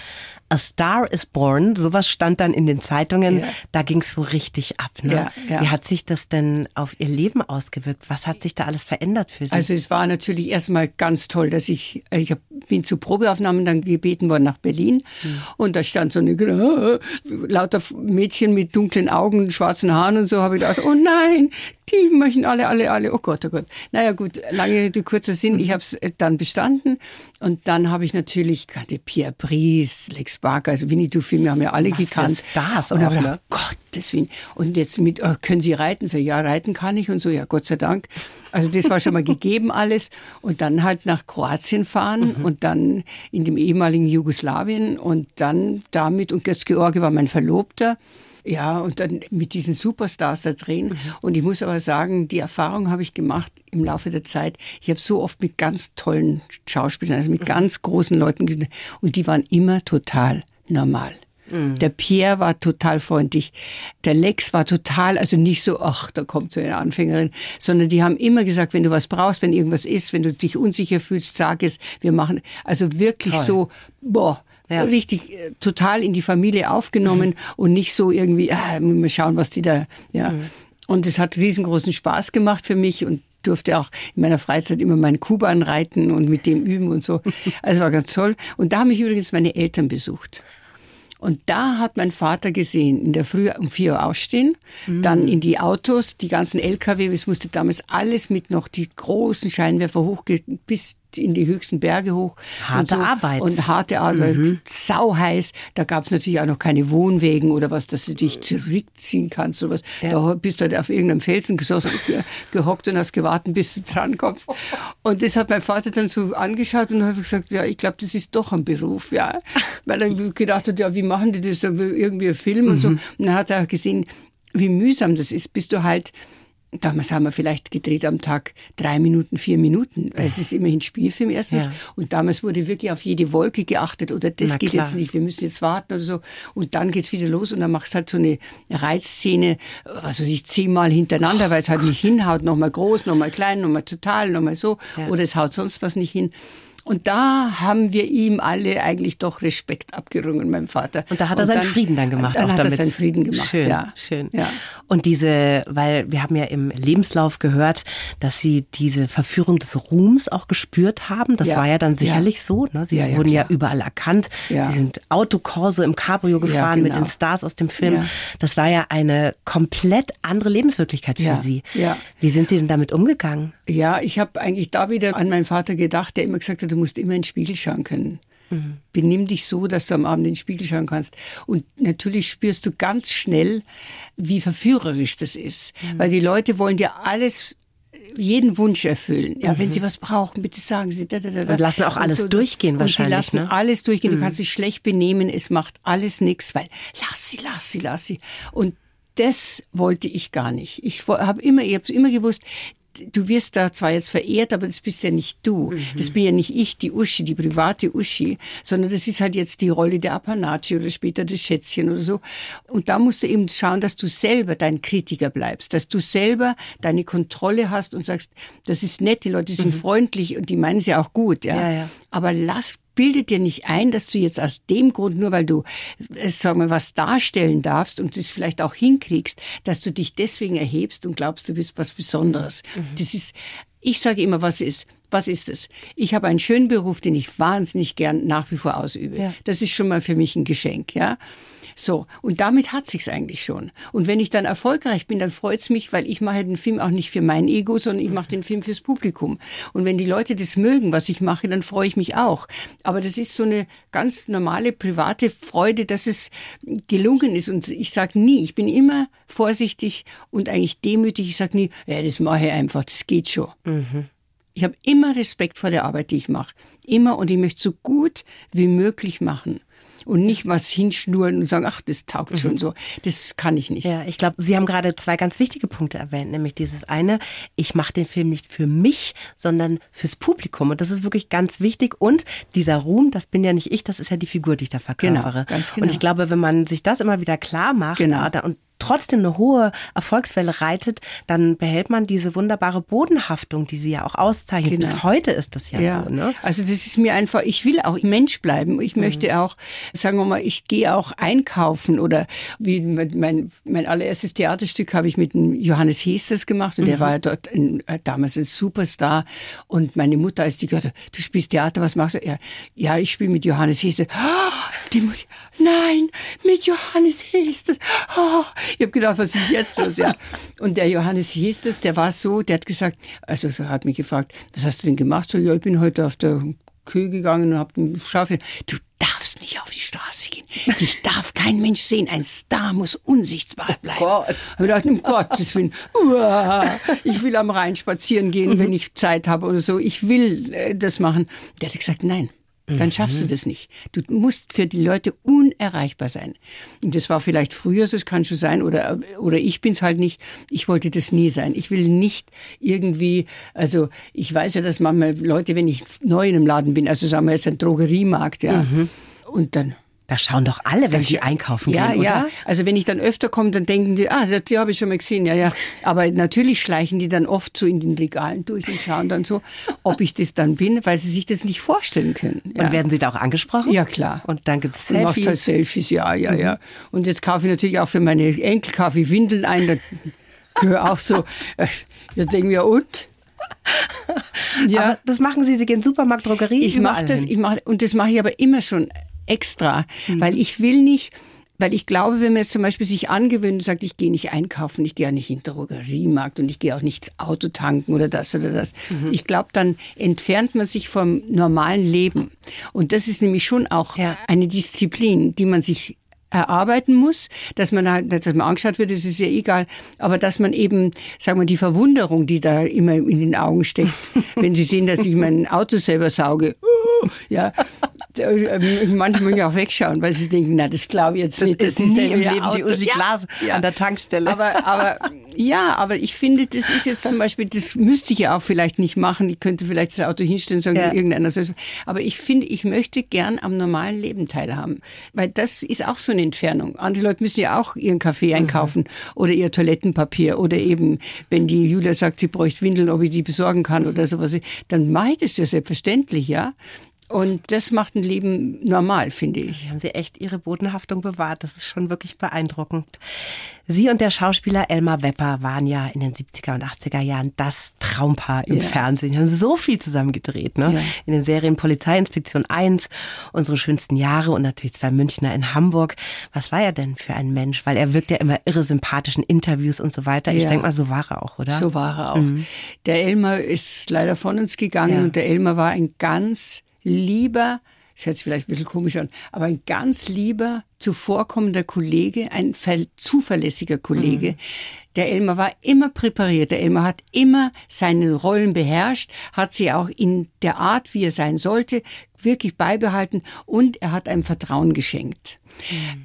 A Star is Born, sowas stand dann in den Zeitungen. Ja. Da ging es so richtig ab. Ne? Ja, ja. Wie hat sich das denn auf Ihr Leben ausgewirkt? Was hat sich da alles verändert für Sie? Also es war natürlich erstmal ganz toll, dass ich, ich bin zu Probeaufnahmen dann gebeten worden nach Berlin mhm. und da stand so eine äh, [laughs] lauter Mädchen mit dunklen Augen, schwarzen Haaren und so, habe ich gedacht, oh nein, die möchten alle, alle, alle, oh Gott, oh Gott. Naja gut, lange, kurzer Sinn, ich habe es dann bestanden und dann habe ich natürlich gerade Pierre Brice, Lex Barker, also Winnetou-Filme haben ja alle Was gekannt. Für Stars und auch, ne? gedacht, Gott, deswegen. Und jetzt mit, oh, können Sie reiten? So, ja, reiten kann ich und so, ja, Gott sei Dank. Also das war schon mal [laughs] gegeben alles. Und dann halt nach Kroatien fahren mhm. und dann in dem ehemaligen Jugoslawien und dann damit, und Götz George war mein Verlobter. Ja, und dann mit diesen Superstars da drehen. Mhm. Und ich muss aber sagen, die Erfahrung habe ich gemacht im Laufe der Zeit. Ich habe so oft mit ganz tollen Schauspielern, also mit mhm. ganz großen Leuten. Und die waren immer total normal. Mhm. Der Pierre war total freundlich. Der Lex war total, also nicht so, ach, da kommt so eine Anfängerin, sondern die haben immer gesagt, wenn du was brauchst, wenn irgendwas ist, wenn du dich unsicher fühlst, sag es, wir machen, also wirklich Toll. so, boah, ja. richtig äh, total in die Familie aufgenommen mhm. und nicht so irgendwie, ah, mal schauen, was die da, ja. Mhm. Und es hat riesengroßen Spaß gemacht für mich und durfte auch in meiner Freizeit immer meinen Kuban reiten und mit dem üben und so. [laughs] Also war ganz toll. Und da haben mich übrigens meine Eltern besucht. Und da hat mein Vater gesehen, in der Früh um vier Uhr aufstehen, mhm. dann in die Autos, die ganzen LKW, es musste damals alles mit noch die großen Scheinwerfer hoch bis in die höchsten Berge hoch. Harte und so. Arbeit. Und harte Arbeit, mhm. sau heiß. Da gab es natürlich auch noch keine Wohnwegen oder was, dass du dich zurückziehen kannst oder was. Ja. Da bist du halt auf irgendeinem Felsen gesossen, [laughs] gehockt und hast gewartet, bis du drankommst. Und das hat mein Vater dann so angeschaut und hat gesagt, ja, ich glaube, das ist doch ein Beruf, ja. Weil er gedacht hat, ja, wie machen die das? Irgendwie ein Film mhm. und so. Mhm. Und dann hat er gesehen, wie mühsam das ist, bis du halt Damals haben wir vielleicht gedreht am Tag drei Minuten, vier Minuten. Weil es ist immerhin Spielfilm erstens. Ja. Und damals wurde wirklich auf jede Wolke geachtet oder das Na geht klar. jetzt nicht, wir müssen jetzt warten oder so. Und dann geht's wieder los und dann machst du halt so eine Reizszene, also sich zehnmal hintereinander, oh weil es halt Gott. nicht hinhaut. Nochmal groß, nochmal klein, nochmal total, nochmal so. Ja. Oder es haut sonst was nicht hin. Und da haben wir ihm alle eigentlich doch Respekt abgerungen, meinem Vater. Und da hat er seinen dann, Frieden dann gemacht. Dann auch hat damit. er seinen Frieden gemacht, schön, ja. Schön. Ja. Und diese, weil wir haben ja im Lebenslauf gehört, dass Sie diese Verführung des Ruhms auch gespürt haben. Das ja. war ja dann sicherlich ja. so. Ne? Sie wurden ja überall erkannt. Sie sind Autokorso im Cabrio gefahren genau. mit den Stars aus dem Film. Das war ja eine komplett andere Lebenswirklichkeit für Sie. Wie sind Sie denn damit umgegangen? Ja, ich habe eigentlich da wieder an meinen Vater gedacht, der immer gesagt hat, du musst immer in den Spiegel schauen können. Mhm. Benimm dich so, dass du am Abend in den Spiegel schauen kannst. Und natürlich spürst du ganz schnell, wie verführerisch das ist. Mhm. Weil die Leute wollen dir alles jeden Wunsch erfüllen. Ja, mhm. wenn sie was brauchen, bitte sagen sie. Da, da, da, und lassen auch alles so, durchgehen wahrscheinlich. Sie lassen ne? alles durchgehen. Du mhm. kannst dich schlecht benehmen, es macht alles nichts, weil lass sie, lass sie, lass sie. Und das wollte ich gar nicht. Ich habe immer, ich habe immer gewusst, du wirst da zwar jetzt verehrt, aber das bist ja nicht du. Mhm. Das bin ja nicht ich, die Uschi, die private Uschi, sondern das ist halt jetzt die Rolle der Apanaci oder später das Schätzchen oder so. Und da musst du eben schauen, dass du selber dein Kritiker bleibst, dass du selber deine Kontrolle hast und sagst, das ist nett, die Leute sind mhm. freundlich und die meinen es ja auch gut, ja. ja, ja. Aber lass bildet dir nicht ein, dass du jetzt aus dem Grund, nur weil du, äh, sagen wir, was darstellen darfst und es vielleicht auch hinkriegst, dass du dich deswegen erhebst und glaubst, du bist was Besonderes. Mhm. Das ist, ich sage immer, was ist, Was ist es? Ich habe einen schönen Beruf, den ich wahnsinnig gern nach wie vor ausübe. Ja. Das ist schon mal für mich ein Geschenk, ja. So, und damit hat sich's eigentlich schon. Und wenn ich dann erfolgreich bin, dann freut's mich, weil ich mache den Film auch nicht für mein Ego, sondern ich mache den Film fürs Publikum. Und wenn die Leute das mögen, was ich mache, dann freue ich mich auch. Aber das ist so eine ganz normale private Freude, dass es gelungen ist. Und ich sage nie, ich bin immer vorsichtig und eigentlich demütig. Ich sage nie, ja, das mache ich einfach, das geht schon. Ich habe immer Respekt vor der Arbeit, die ich mache. Immer und ich möchte so gut wie möglich machen. Und nicht was hinschnurren und sagen, ach, das taugt schon so. Das kann ich nicht. Ja, ich glaube, Sie haben gerade zwei ganz wichtige Punkte erwähnt, nämlich dieses eine, ich mache den Film nicht für mich, sondern fürs Publikum. Und das ist wirklich ganz wichtig. Und dieser Ruhm, das bin ja nicht ich, das ist ja die Figur, die ich da verkörpere. Genau, ganz Und genau. ich glaube, wenn man sich das immer wieder klar macht Genau. da- und trotzdem eine hohe Erfolgswelle reitet, dann behält man diese wunderbare Bodenhaftung, die sie ja auch auszeichnet. Genau. Bis heute ist das ja, Ja, so. Ne? also das ist mir einfach, ich will auch Mensch bleiben. Ich möchte auch, sagen wir mal, ich gehe auch einkaufen oder wie mein, mein, allererstes Theaterstück habe ich mit Johannes Hesters gemacht und der war ja dort ein, äh, damals ein Superstar und meine Mutter, als die gehört hat, du spielst Theater, was machst du? Ja, ja ich spiele mit Johannes Hesters. Ah, die Mutter, nein, mit Johannes Hesters. Ah, ich habe gedacht, was ist jetzt los? Ja. Und der Johannes Hesters, der war so, der hat gesagt, also er hat mich gefragt, was hast du denn gemacht? So, ja, ich bin heute auf der Kühe gegangen und habe den Schafe. Du darfst nicht auf die Straße gehen. Dich darf kein Mensch sehen. Ein Star muss unsichtbar bleiben. Gott. Hab ich gedacht, um Gottes Willen, uah, ich will am Rhein spazieren gehen, wenn ich Zeit habe oder so. Ich will äh, das machen. Der hat gesagt, nein. Dann schaffst du das nicht. Du musst für die Leute unerreichbar sein. Und das war vielleicht früher so, das kann schon sein, oder, oder ich bin's halt nicht. Ich wollte das nie sein. Ich will nicht irgendwie, also ich weiß ja, dass manchmal Leute, wenn ich neu in einem Laden bin, also sagen wir jetzt ein Drogeriemarkt, ja, und dann Da schauen doch alle, wenn sie einkaufen ja, gehen, ja. oder? Also wenn ich dann öfter komme, dann denken die, ah, die habe ich schon mal gesehen, ja, ja. Aber natürlich schleichen die dann oft so in den Regalen durch und schauen dann so, ob ich das dann bin, weil sie sich das nicht vorstellen können. Ja. Und werden sie da auch angesprochen? Ja, klar. Und dann gibt's Du machst halt Selfies. Selfies, ja, ja, ja. Und jetzt kaufe ich natürlich auch für meine Enkel kaufe ich Windeln ein. Da gehöre auch so, äh, ja, denken wir, und? [laughs] Ja. Aber das machen Sie, Sie gehen Supermarkt, Drogerie, Ich mache das, hin. ich mach, und das mache ich aber immer schon extra, Mhm. weil ich will nicht, weil ich glaube, wenn man jetzt zum Beispiel sich angewöhnt und sagt, ich gehe nicht einkaufen, ich gehe auch nicht in den Drogeriemarkt und ich gehe auch nicht Auto tanken oder das oder das. Mhm. Ich glaube, dann entfernt man sich vom normalen Leben. Und das ist nämlich schon auch Ja. eine Disziplin, die man sich erarbeiten muss, dass man halt, dass man angeschaut wird, das ist ja egal, aber dass man eben, sagen wir, die Verwunderung, die da immer in den Augen steckt, [laughs] wenn sie sehen, dass ich mein Auto selber sauge, uh, ja, manche müssen ja auch wegschauen, weil sie denken, na, das glaube ich jetzt Das nicht. ist sie nie im Leben die Auto- Uschi Ja, Glas ja. an der Tankstelle. Aber, aber ja, aber ich finde, das ist jetzt zum Beispiel, das müsste ich ja auch vielleicht nicht machen. Ich könnte vielleicht das Auto hinstellen und sagen, Ja. irgendeiner soll. Aber ich finde, ich möchte gern am normalen Leben teilhaben. Weil das ist auch so eine Entfernung. Andere Leute müssen ja auch ihren Kaffee einkaufen oder ihr Toilettenpapier oder eben, wenn die Julia sagt, sie bräuchte Windeln, ob ich die besorgen kann oder sowas, dann mache ich das ja selbstverständlich, ja. Und das macht ein Leben normal, finde ich. Hier haben Sie echt Ihre Bodenhaftung bewahrt. Das ist schon wirklich beeindruckend. Sie und der Schauspieler Elmar Wepper waren ja in den 70er und 80er Jahren das Traumpaar im Ja. Fernsehen. Sie haben so viel zusammen gedreht, ne? Ja. In den Serien Polizeiinspektion 1, Unsere schönsten Jahre und natürlich zwei Münchner in Hamburg. Was war er denn für ein Mensch? Weil er wirkt ja immer irre sympathisch in Interviews und so weiter. Ich Ja. denke mal, so war er auch, oder? So war er auch. Der Elmar ist leider von uns gegangen und der Elmar war ein ganz lieber, das hört sich vielleicht ein bisschen komisch an, aber ein ganz lieber, zuvorkommender Kollege, ein ver- zuverlässiger Kollege. Der Elmar war immer präpariert. Der Elmar hat immer seine Rollen beherrscht, hat sie auch in der Art, wie er sein sollte, wirklich beibehalten und er hat einem Vertrauen geschenkt.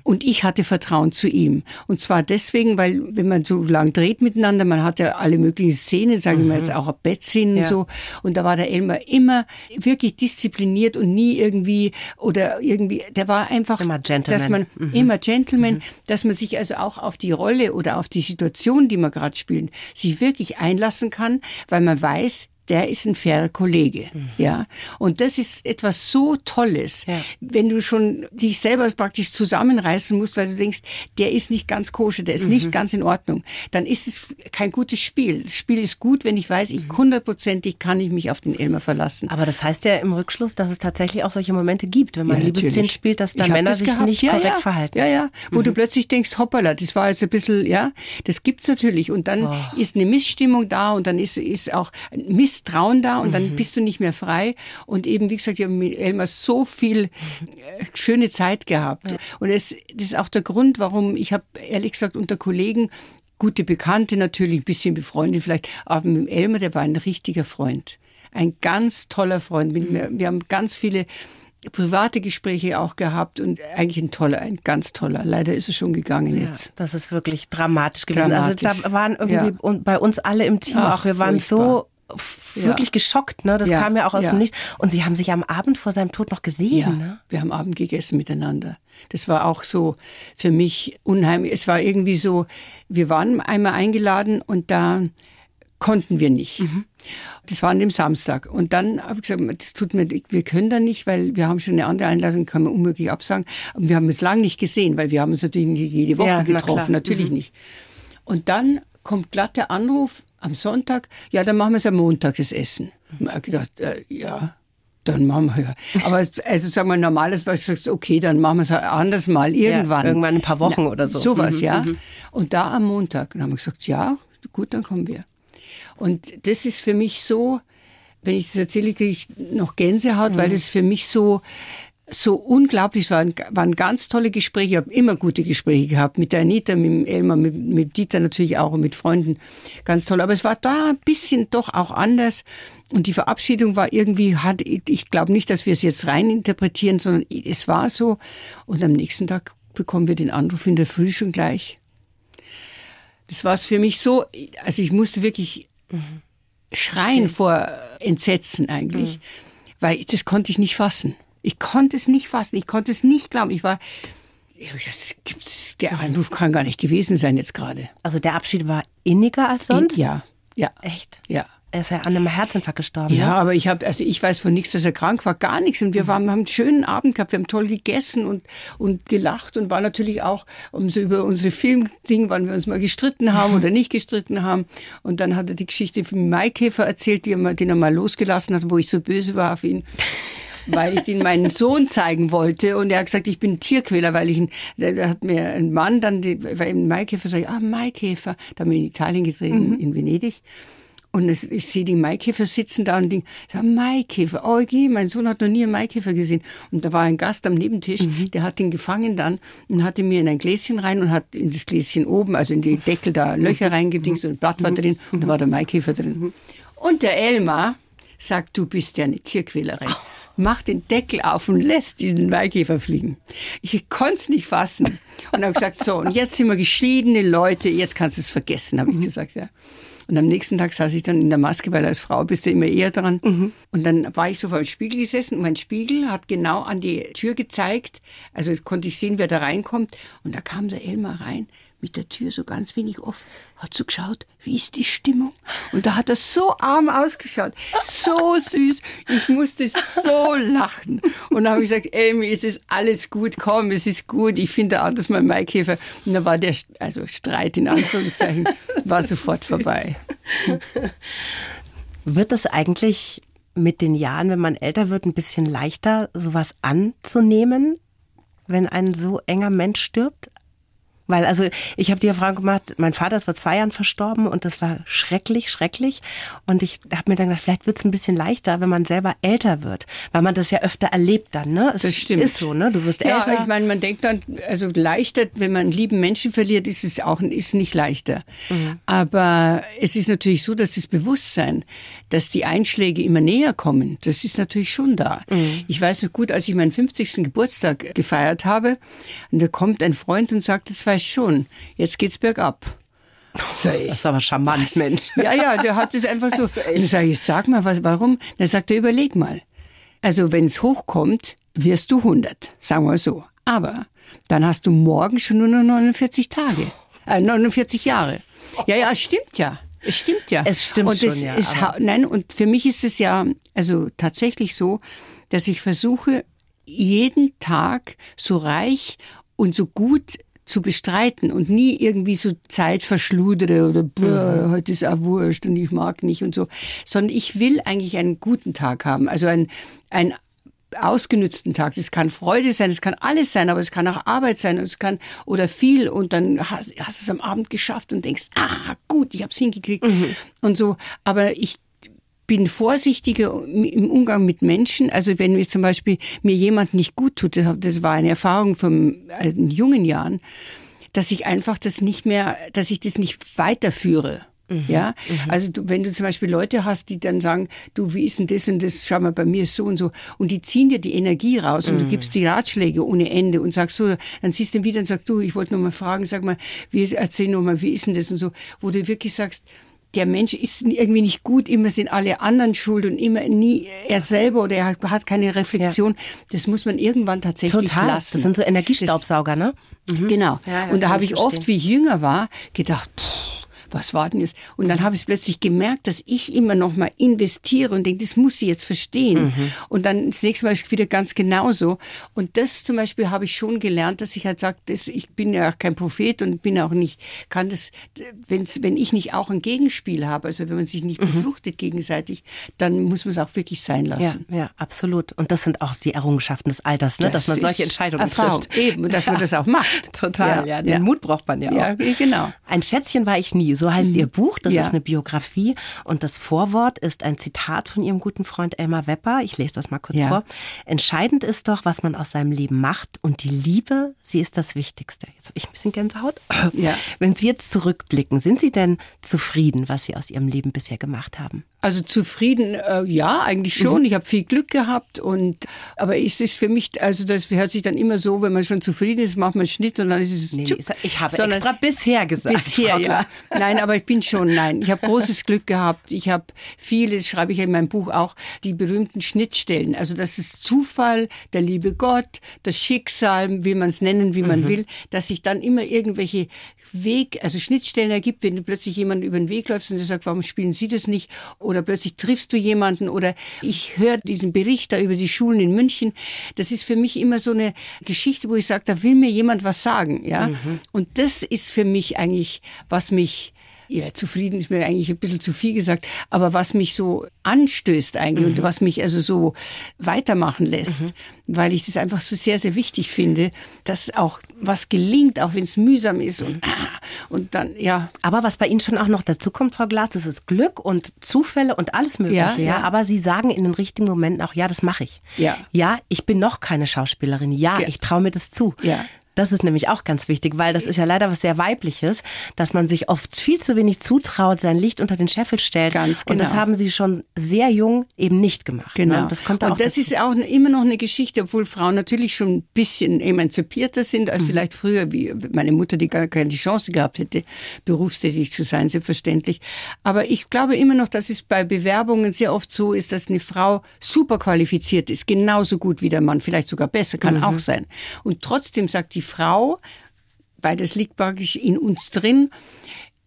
Und ich hatte Vertrauen zu ihm. Und zwar deswegen, weil wenn man so lang dreht miteinander, man hat ja alle möglichen Szenen, sage ich mal jetzt auch Bettszenen Ja. und so. Und da war der Elmar immer wirklich diszipliniert und nie irgendwie oder irgendwie, der war einfach, Immer Gentleman. dass man immer Gentleman, dass man sich also auch auf die Rolle oder auf die Situation, die man gerade spielt, sich wirklich einlassen kann, weil man weiß, der ist ein fairer Kollege. Mhm. Ja. Und das ist etwas so Tolles, ja. wenn du schon dich selber praktisch zusammenreißen musst, weil du denkst, der ist nicht ganz koscher, der ist mhm. nicht ganz in Ordnung, dann ist es kein gutes Spiel. Das Spiel ist gut, wenn ich weiß, ich mhm. hundertprozentig kann ich mich auf den Elmer verlassen. Aber das heißt ja im Rückschluss, dass es tatsächlich auch solche Momente gibt, wenn man ja, Liebesszenen spielt, dass da Männer sich gehabt. nicht ja, korrekt ja. verhalten. Ja, ja. Wo mhm. du plötzlich denkst, hoppala, das war jetzt ein bisschen, ja, das gibt's natürlich. Und dann oh. ist eine Missstimmung da und dann ist, ist auch Misstrauen da und mhm. dann bist du nicht mehr frei. Und eben, wie gesagt, ich habe mit Elmar so viel äh, schöne Zeit gehabt. Ja. Und es, das ist auch der Grund, warum ich habe ehrlich gesagt unter Kollegen gute Bekannte natürlich, ein bisschen befreundet vielleicht, aber mit Elmar, der war ein richtiger Freund. Ein ganz toller Freund. Mhm. Wir haben ganz viele private Gespräche auch gehabt und eigentlich ein toller, ein ganz toller. Leider ist er schon gegangen ja, jetzt. Das ist wirklich dramatisch gewesen. Dramatisch. Also da waren irgendwie ja. bei uns alle im Team Ach, auch, wir waren furchtbar. so wirklich ja. geschockt, ne? Das ja, kam ja auch aus ja. dem Nichts. Und Sie haben sich am Abend vor seinem Tod noch gesehen, ja, ne? Wir haben Abend gegessen miteinander. Das war auch so für mich unheimlich. Es war irgendwie so, wir waren einmal eingeladen und da konnten wir nicht. Mhm. Das war an dem Samstag. Und dann habe ich gesagt, das tut mir, wir können da nicht, weil wir haben schon eine andere Einladung, kann man unmöglich absagen. Und wir haben es lange nicht gesehen, weil wir haben uns natürlich nicht jede Woche ja, getroffen, na natürlich mhm. nicht. Und dann kommt glatt der Anruf am Sonntag, ja, dann machen wir es am Montag, das Essen. Und ich habe gedacht, äh, ja, dann machen wir ja. Aber also sagen wir normales, was du sagst, okay, dann machen wir es anders mal irgendwann. Ja, irgendwann ein paar Wochen Na, oder so. Sowas, mhm, ja. Mhm. Und da am Montag, dann haben wir gesagt, ja, gut, dann kommen wir. Und das ist für mich so, wenn ich das erzähle, kriege ich noch Gänsehaut, mhm. weil das für mich so, so unglaublich war. Waren ganz tolle Gespräche. Ich habe immer gute Gespräche gehabt mit der Anita, mit dem Elmar, mit, mit Dieter natürlich auch und mit Freunden. Ganz toll. Aber es war da ein bisschen doch auch anders. Und die Verabschiedung war irgendwie, hat, ich glaube nicht, dass wir es jetzt rein interpretieren, sondern es war so. Und am nächsten Tag bekommen wir den Anruf in der Früh schon gleich. Das war es für mich so, also ich musste wirklich Mhm. Schreien Stimmt. vor Entsetzen eigentlich, mhm. weil das konnte ich nicht fassen. Ich konnte es nicht fassen, ich konnte es nicht glauben. Ich war, das gibt's, der Anruf kann gar nicht gewesen sein jetzt gerade. Also der Abschied war inniger als sonst? Ja, ja. Echt? Ja. Er ist ja an einem Herzinfarkt gestorben. Ja, ne? aber ich habe, also ich weiß von nichts, dass er krank war, gar nichts. Und wir waren, haben einen schönen Abend gehabt, wir haben toll gegessen und, und gelacht und war natürlich auch um so über unsere Filmding, wann wir uns mal gestritten haben oder nicht gestritten haben. Und dann hat er die Geschichte von Maikäfer erzählt, die er mal, den er mal losgelassen hat, wo ich so böse war auf ihn. Weil ich den meinen Sohn zeigen wollte und er hat gesagt, ich bin Tierquäler, weil ich ihn, da hat mir ein Mann dann, weil im Maikäfer sag ich, ah Maikäfer, da haben wir in Italien gedreht, mhm. in Venedig und es, ich sehe die Maikäfer sitzen da und denke, ja, Maikäfer, oh, okay, mein Sohn hat noch nie einen Maikäfer gesehen. Und da war ein Gast am Nebentisch, mhm. der hat ihn gefangen dann und hatte mir in ein Gläschen rein und hat in das Gläschen oben, also in die Deckel da Löcher mhm. reingedingst und ein Blatt war mhm. drin und da war der Maikäfer drin. Mhm. Und der Elmar sagt, du bist ja eine Tierquälerin. Macht den Deckel auf und lässt diesen Maikäfer fliegen. Ich konnte es nicht fassen. Und habe gesagt, so, und jetzt sind wir geschiedene Leute, jetzt kannst du es vergessen, habe ich gesagt, ja. Und am nächsten Tag saß ich dann in der Maske, weil als Frau bist du immer eher dran. Mhm. Und dann war ich so vor dem Spiegel gesessen und mein Spiegel hat genau an die Tür gezeigt. Also konnte ich sehen, wer da reinkommt. Und da kam der Elmar rein mit der Tür so ganz wenig offen, hat so geschaut, wie ist die Stimmung? Und da hat er so arm ausgeschaut, so süß. Ich musste so lachen. Und dann habe ich gesagt, Amy, es ist alles gut, komm, es ist gut. Ich finde auch, dass mein Maikäfer. Und da war der, also Streit in Anführungszeichen, [laughs] war sofort vorbei. Wird das eigentlich mit den Jahren, wenn man älter wird, ein bisschen leichter, sowas anzunehmen, wenn ein so enger Mensch stirbt? Weil also ich habe die Erfahrung gemacht, mein Vater ist vor zwei Jahren verstorben und das war schrecklich, schrecklich. Und ich habe mir dann gedacht, vielleicht wird es ein bisschen leichter, wenn man selber älter wird, weil man das ja öfter erlebt dann. Ne? Es das stimmt. ist so, ne? Du wirst ja, älter. ich meine, man denkt dann, also leichter, wenn man einen lieben Menschen verliert, ist es auch ist nicht leichter. Mhm. Aber es ist natürlich so, dass das Bewusstsein, dass die Einschläge immer näher kommen, das ist natürlich schon da. Mhm. Ich weiß noch gut, als ich meinen 50. Geburtstag gefeiert habe, und da kommt ein Freund und sagt, das war weiß schon, jetzt geht's bergab. So, das ist aber charmant, was? Mensch. [laughs] Ja, ja, der hat es einfach so. [laughs] Also dann sage ich, sag mal, was, warum? Dann sagt er, überleg mal. Also, wenn es hochkommt, wirst du 100, sagen wir so. Aber dann hast du morgen schon nur noch 49 Tage, äh, 49 Jahre. Ja, ja, stimmt ja. Es stimmt ja. Es stimmt und schon, es ja, ist, nein, und für mich ist es ja also tatsächlich so, dass ich versuche, jeden Tag so reich und so gut zu bestreiten und nie irgendwie so Zeit verschludere oder "Bäh, Mhm. heute ist auch wurscht und ich mag nicht und so, sondern ich will eigentlich einen guten Tag haben, also ein, ein ausgenützten Tag. Das kann Freude sein, es kann alles sein, aber es kann auch Arbeit sein und es kann oder viel und dann hast, hast du es am Abend geschafft und denkst, ah, gut, ich habe es hingekriegt und so. Aber ich bin vorsichtiger im Umgang mit Menschen. Also wenn mir zum Beispiel mir jemand nicht gut tut, das war eine Erfahrung von jungen Jahren, dass ich einfach das nicht mehr, dass ich das nicht weiterführe. Ja, also du, wenn du zum Beispiel Leute hast, die dann sagen, du, wie ist denn das und das, schau mal, bei mir ist so und so, und die ziehen dir die Energie raus und du gibst die Ratschläge ohne Ende und sagst so, dann siehst du ihn wieder und sagst, du, ich wollte nur mal fragen, sag mal, wie, erzähl nur mal, wie ist denn das und so, wo du wirklich sagst, der Mensch ist irgendwie nicht gut, immer sind alle anderen schuld und immer nie er selber oder er hat- keine Reflexion. Das muss man irgendwann tatsächlich Total. lassen. Das sind so Energiestaubsauger, ne? Das, genau. Ja, ja, und da habe ich ich oft, verstehen. wie ich jünger war, gedacht, pff, was war denn jetzt? Und Mhm. dann habe ich plötzlich gemerkt, dass ich immer noch mal investiere und denke, das muss sie jetzt verstehen. Mhm. Und dann das nächste Mal ist wieder ganz genauso. Und das zum Beispiel habe ich schon gelernt, dass ich halt sage, das, ich bin ja auch kein Prophet und bin auch nicht, kann das, wenn's, wenn ich nicht auch ein Gegenspiel habe, also wenn man sich nicht befruchtet gegenseitig, dann muss man es auch wirklich sein Mhm. Ja, lassen. ja, absolut. Und das sind auch die Errungenschaften des Alters, ne? dass man solche Entscheidungen Erfahrung. trifft. Eben, und dass man das auch macht. [laughs] Total, ja. Den Mut braucht man ja auch. Ja, genau. Ein Schätzchen war ich nie, so heißt ihr Buch. Das Ja. ist eine Biografie und das Vorwort ist ein Zitat von ihrem guten Freund Elmar Wepper. Ich lese das mal kurz Ja. vor. Entscheidend ist doch, was man aus seinem Leben macht und die Liebe, sie ist das Wichtigste. Jetzt habe ich ein bisschen Gänsehaut. Ja. Wenn Sie jetzt zurückblicken, sind Sie denn zufrieden, was Sie aus Ihrem Leben bisher gemacht haben? Also zufrieden, äh, ja, eigentlich Mhm. schon. Ich habe viel Glück gehabt und aber es ist für mich, also das hört sich dann immer so, wenn man schon zufrieden ist, macht man einen Schnitt und dann ist es. Nee, tschupp. nee, ich habe Sondern extra bisher gesagt. Bisher, ja. Nein, aber ich bin schon, nein. Ich habe großes Glück gehabt. Ich habe viele, das schreibe ich in meinem Buch auch, die berühmten Schnittstellen. Also das ist Zufall, der liebe Gott, das Schicksal, wie man es nennen, wie Mhm. man will, dass sich dann immer irgendwelche Weg, also Schnittstellen ergibt, wenn du plötzlich jemanden über den Weg läufst und der sagt, warum spielen Sie das nicht? Oder plötzlich triffst du jemanden oder ich höre diesen Bericht da über die Schulen in München. Das ist für mich immer so eine Geschichte, wo ich sage, da will mir jemand was sagen, ja. Mhm. Und das ist für mich eigentlich, was mich ja, zufrieden ist mir eigentlich ein bisschen zu viel gesagt, aber was mich so anstößt eigentlich Mhm. und was mich also so weitermachen lässt, weil ich das einfach so sehr, sehr wichtig finde, dass auch was gelingt, auch wenn es mühsam ist Mhm. und, [clears throat] ah, und dann, ja, Aber was bei Ihnen schon auch noch dazu kommt, Frau Glas, das ist Glück und Zufälle und alles Mögliche. Ja, Ja, ja. Aber Sie sagen in den richtigen Momenten auch, ja, das mache ich. Ja. Ja, ich bin noch keine Schauspielerin. Ja, Ja. ich traue mir das zu. Ja. Das ist nämlich auch ganz wichtig, weil das ist ja leider was sehr Weibliches, dass man sich oft viel zu wenig zutraut, sein Licht unter den Scheffel stellt. Ganz Und das genau. haben Sie schon sehr jung eben nicht gemacht. Genau. Ne? Das kommt da auch und das dazu. ist auch immer noch eine Geschichte, obwohl Frauen natürlich schon ein bisschen emanzipierter sind Mhm. als vielleicht früher, wie meine Mutter, die gar keine Chance gehabt hätte, berufstätig zu sein, selbstverständlich. Aber ich glaube immer noch, dass es bei Bewerbungen sehr oft so ist, dass eine Frau super qualifiziert ist, genauso gut wie der Mann, vielleicht sogar besser, kann Mhm. auch sein. Und trotzdem sagt die Frau, weil das liegt praktisch in uns drin,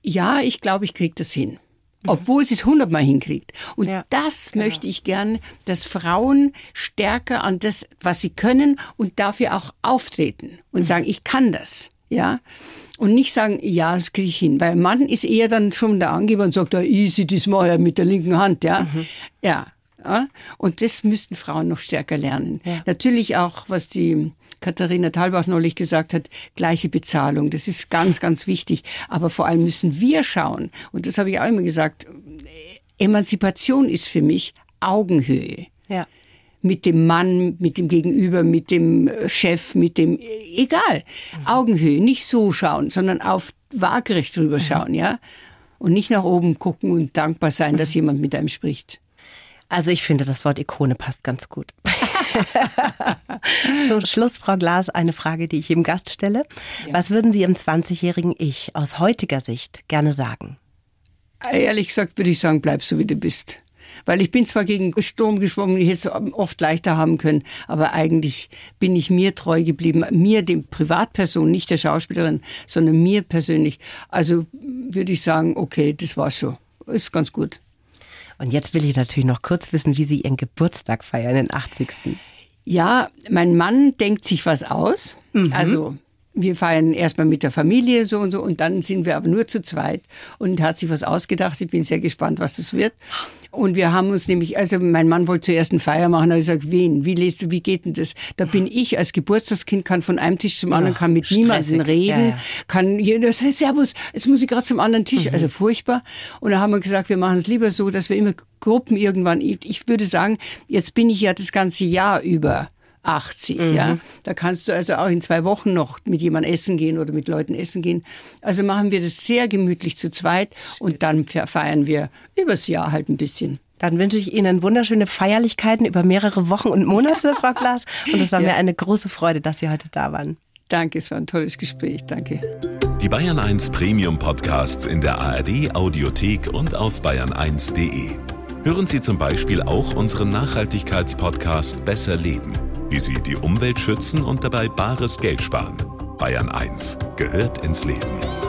ja, ich glaube, ich kriege das hin. Obwohl sie es hundertmal hinkriegt. Und Ja, das möchte ich gern, dass Frauen stärker an das, was sie können und dafür auch auftreten und sagen, ich kann das. Ja. Und nicht sagen, ja, das kriege ich hin. Weil ein Mann ist eher dann schon der Angeber und sagt, ja, easy, das mache ich mit der linken Hand, ja. Ja. ja. Und das müssten Frauen noch stärker lernen. Ja. Natürlich auch, was die Katharina Thalbach neulich gesagt hat, gleiche Bezahlung. Das ist ganz, ganz wichtig. Aber vor allem müssen wir schauen. Und das habe ich auch immer gesagt. Emanzipation ist für mich Augenhöhe. ja. Mit dem Mann, mit dem Gegenüber, mit dem äh, Chef, mit dem, egal. Augenhöhe. Nicht so schauen, sondern auf waagerecht drüber schauen, ja. Und nicht nach oben gucken und dankbar sein, dass jemand mit einem spricht. Also ich finde, das Wort Ikone passt ganz gut. [laughs] Zum Schluss, Frau Glas, eine Frage, die ich jedem Gast stelle. Was würden Sie Ihrem 20-jährigen Ich aus heutiger Sicht gerne sagen? Ehrlich gesagt würde ich sagen, bleib so wie du bist. Weil ich bin zwar gegen Sturm geschwommen, ich hätte es oft leichter haben können, aber eigentlich bin ich mir treu geblieben. Mir, dem Privatperson, nicht der Schauspielerin, sondern mir persönlich. Also würde ich sagen, okay, das war schon. Ist ganz gut. Und jetzt will ich natürlich noch kurz wissen, wie Sie Ihren Geburtstag feiern, den 80. Ja, mein Mann denkt sich was aus. Mhm. Also wir feiern erstmal mit der Familie so und so und dann sind wir aber nur zu zweit und hat sich was ausgedacht. Ich bin sehr gespannt, was das wird. Und wir haben uns nämlich, also mein Mann wollte zuerst eine Feier machen, da habe ich gesagt, wen, wie du, wie geht denn das? Da bin ich als Geburtstagskind, kann von einem Tisch zum anderen, kann mit stressig. niemandem reden, ja, ja. kann jeder sagen, Servus, jetzt muss ich gerade zum anderen Tisch, mhm. also furchtbar. Und da haben wir gesagt, wir machen es lieber so, dass wir immer Gruppen irgendwann, ich würde sagen, jetzt bin ich ja das ganze Jahr über 80, mhm. ja. Da kannst du also auch in zwei Wochen noch mit jemandem essen gehen oder mit Leuten essen gehen. Also machen wir das sehr gemütlich zu zweit und dann feiern wir übers Jahr halt ein bisschen. Dann wünsche ich Ihnen wunderschöne Feierlichkeiten über mehrere Wochen und Monate, [laughs] Frau Klaas. Und es war ja. mir eine große Freude, dass Sie heute da waren. Danke, es war ein tolles Gespräch. Danke. Die Bayern 1 Premium Podcasts in der ARD Audiothek und auf bayern1.de. Hören Sie zum Beispiel auch unseren Nachhaltigkeitspodcast Besser Leben wie Sie die Umwelt schützen und dabei bares Geld sparen. Bayern 1 gehört ins Leben.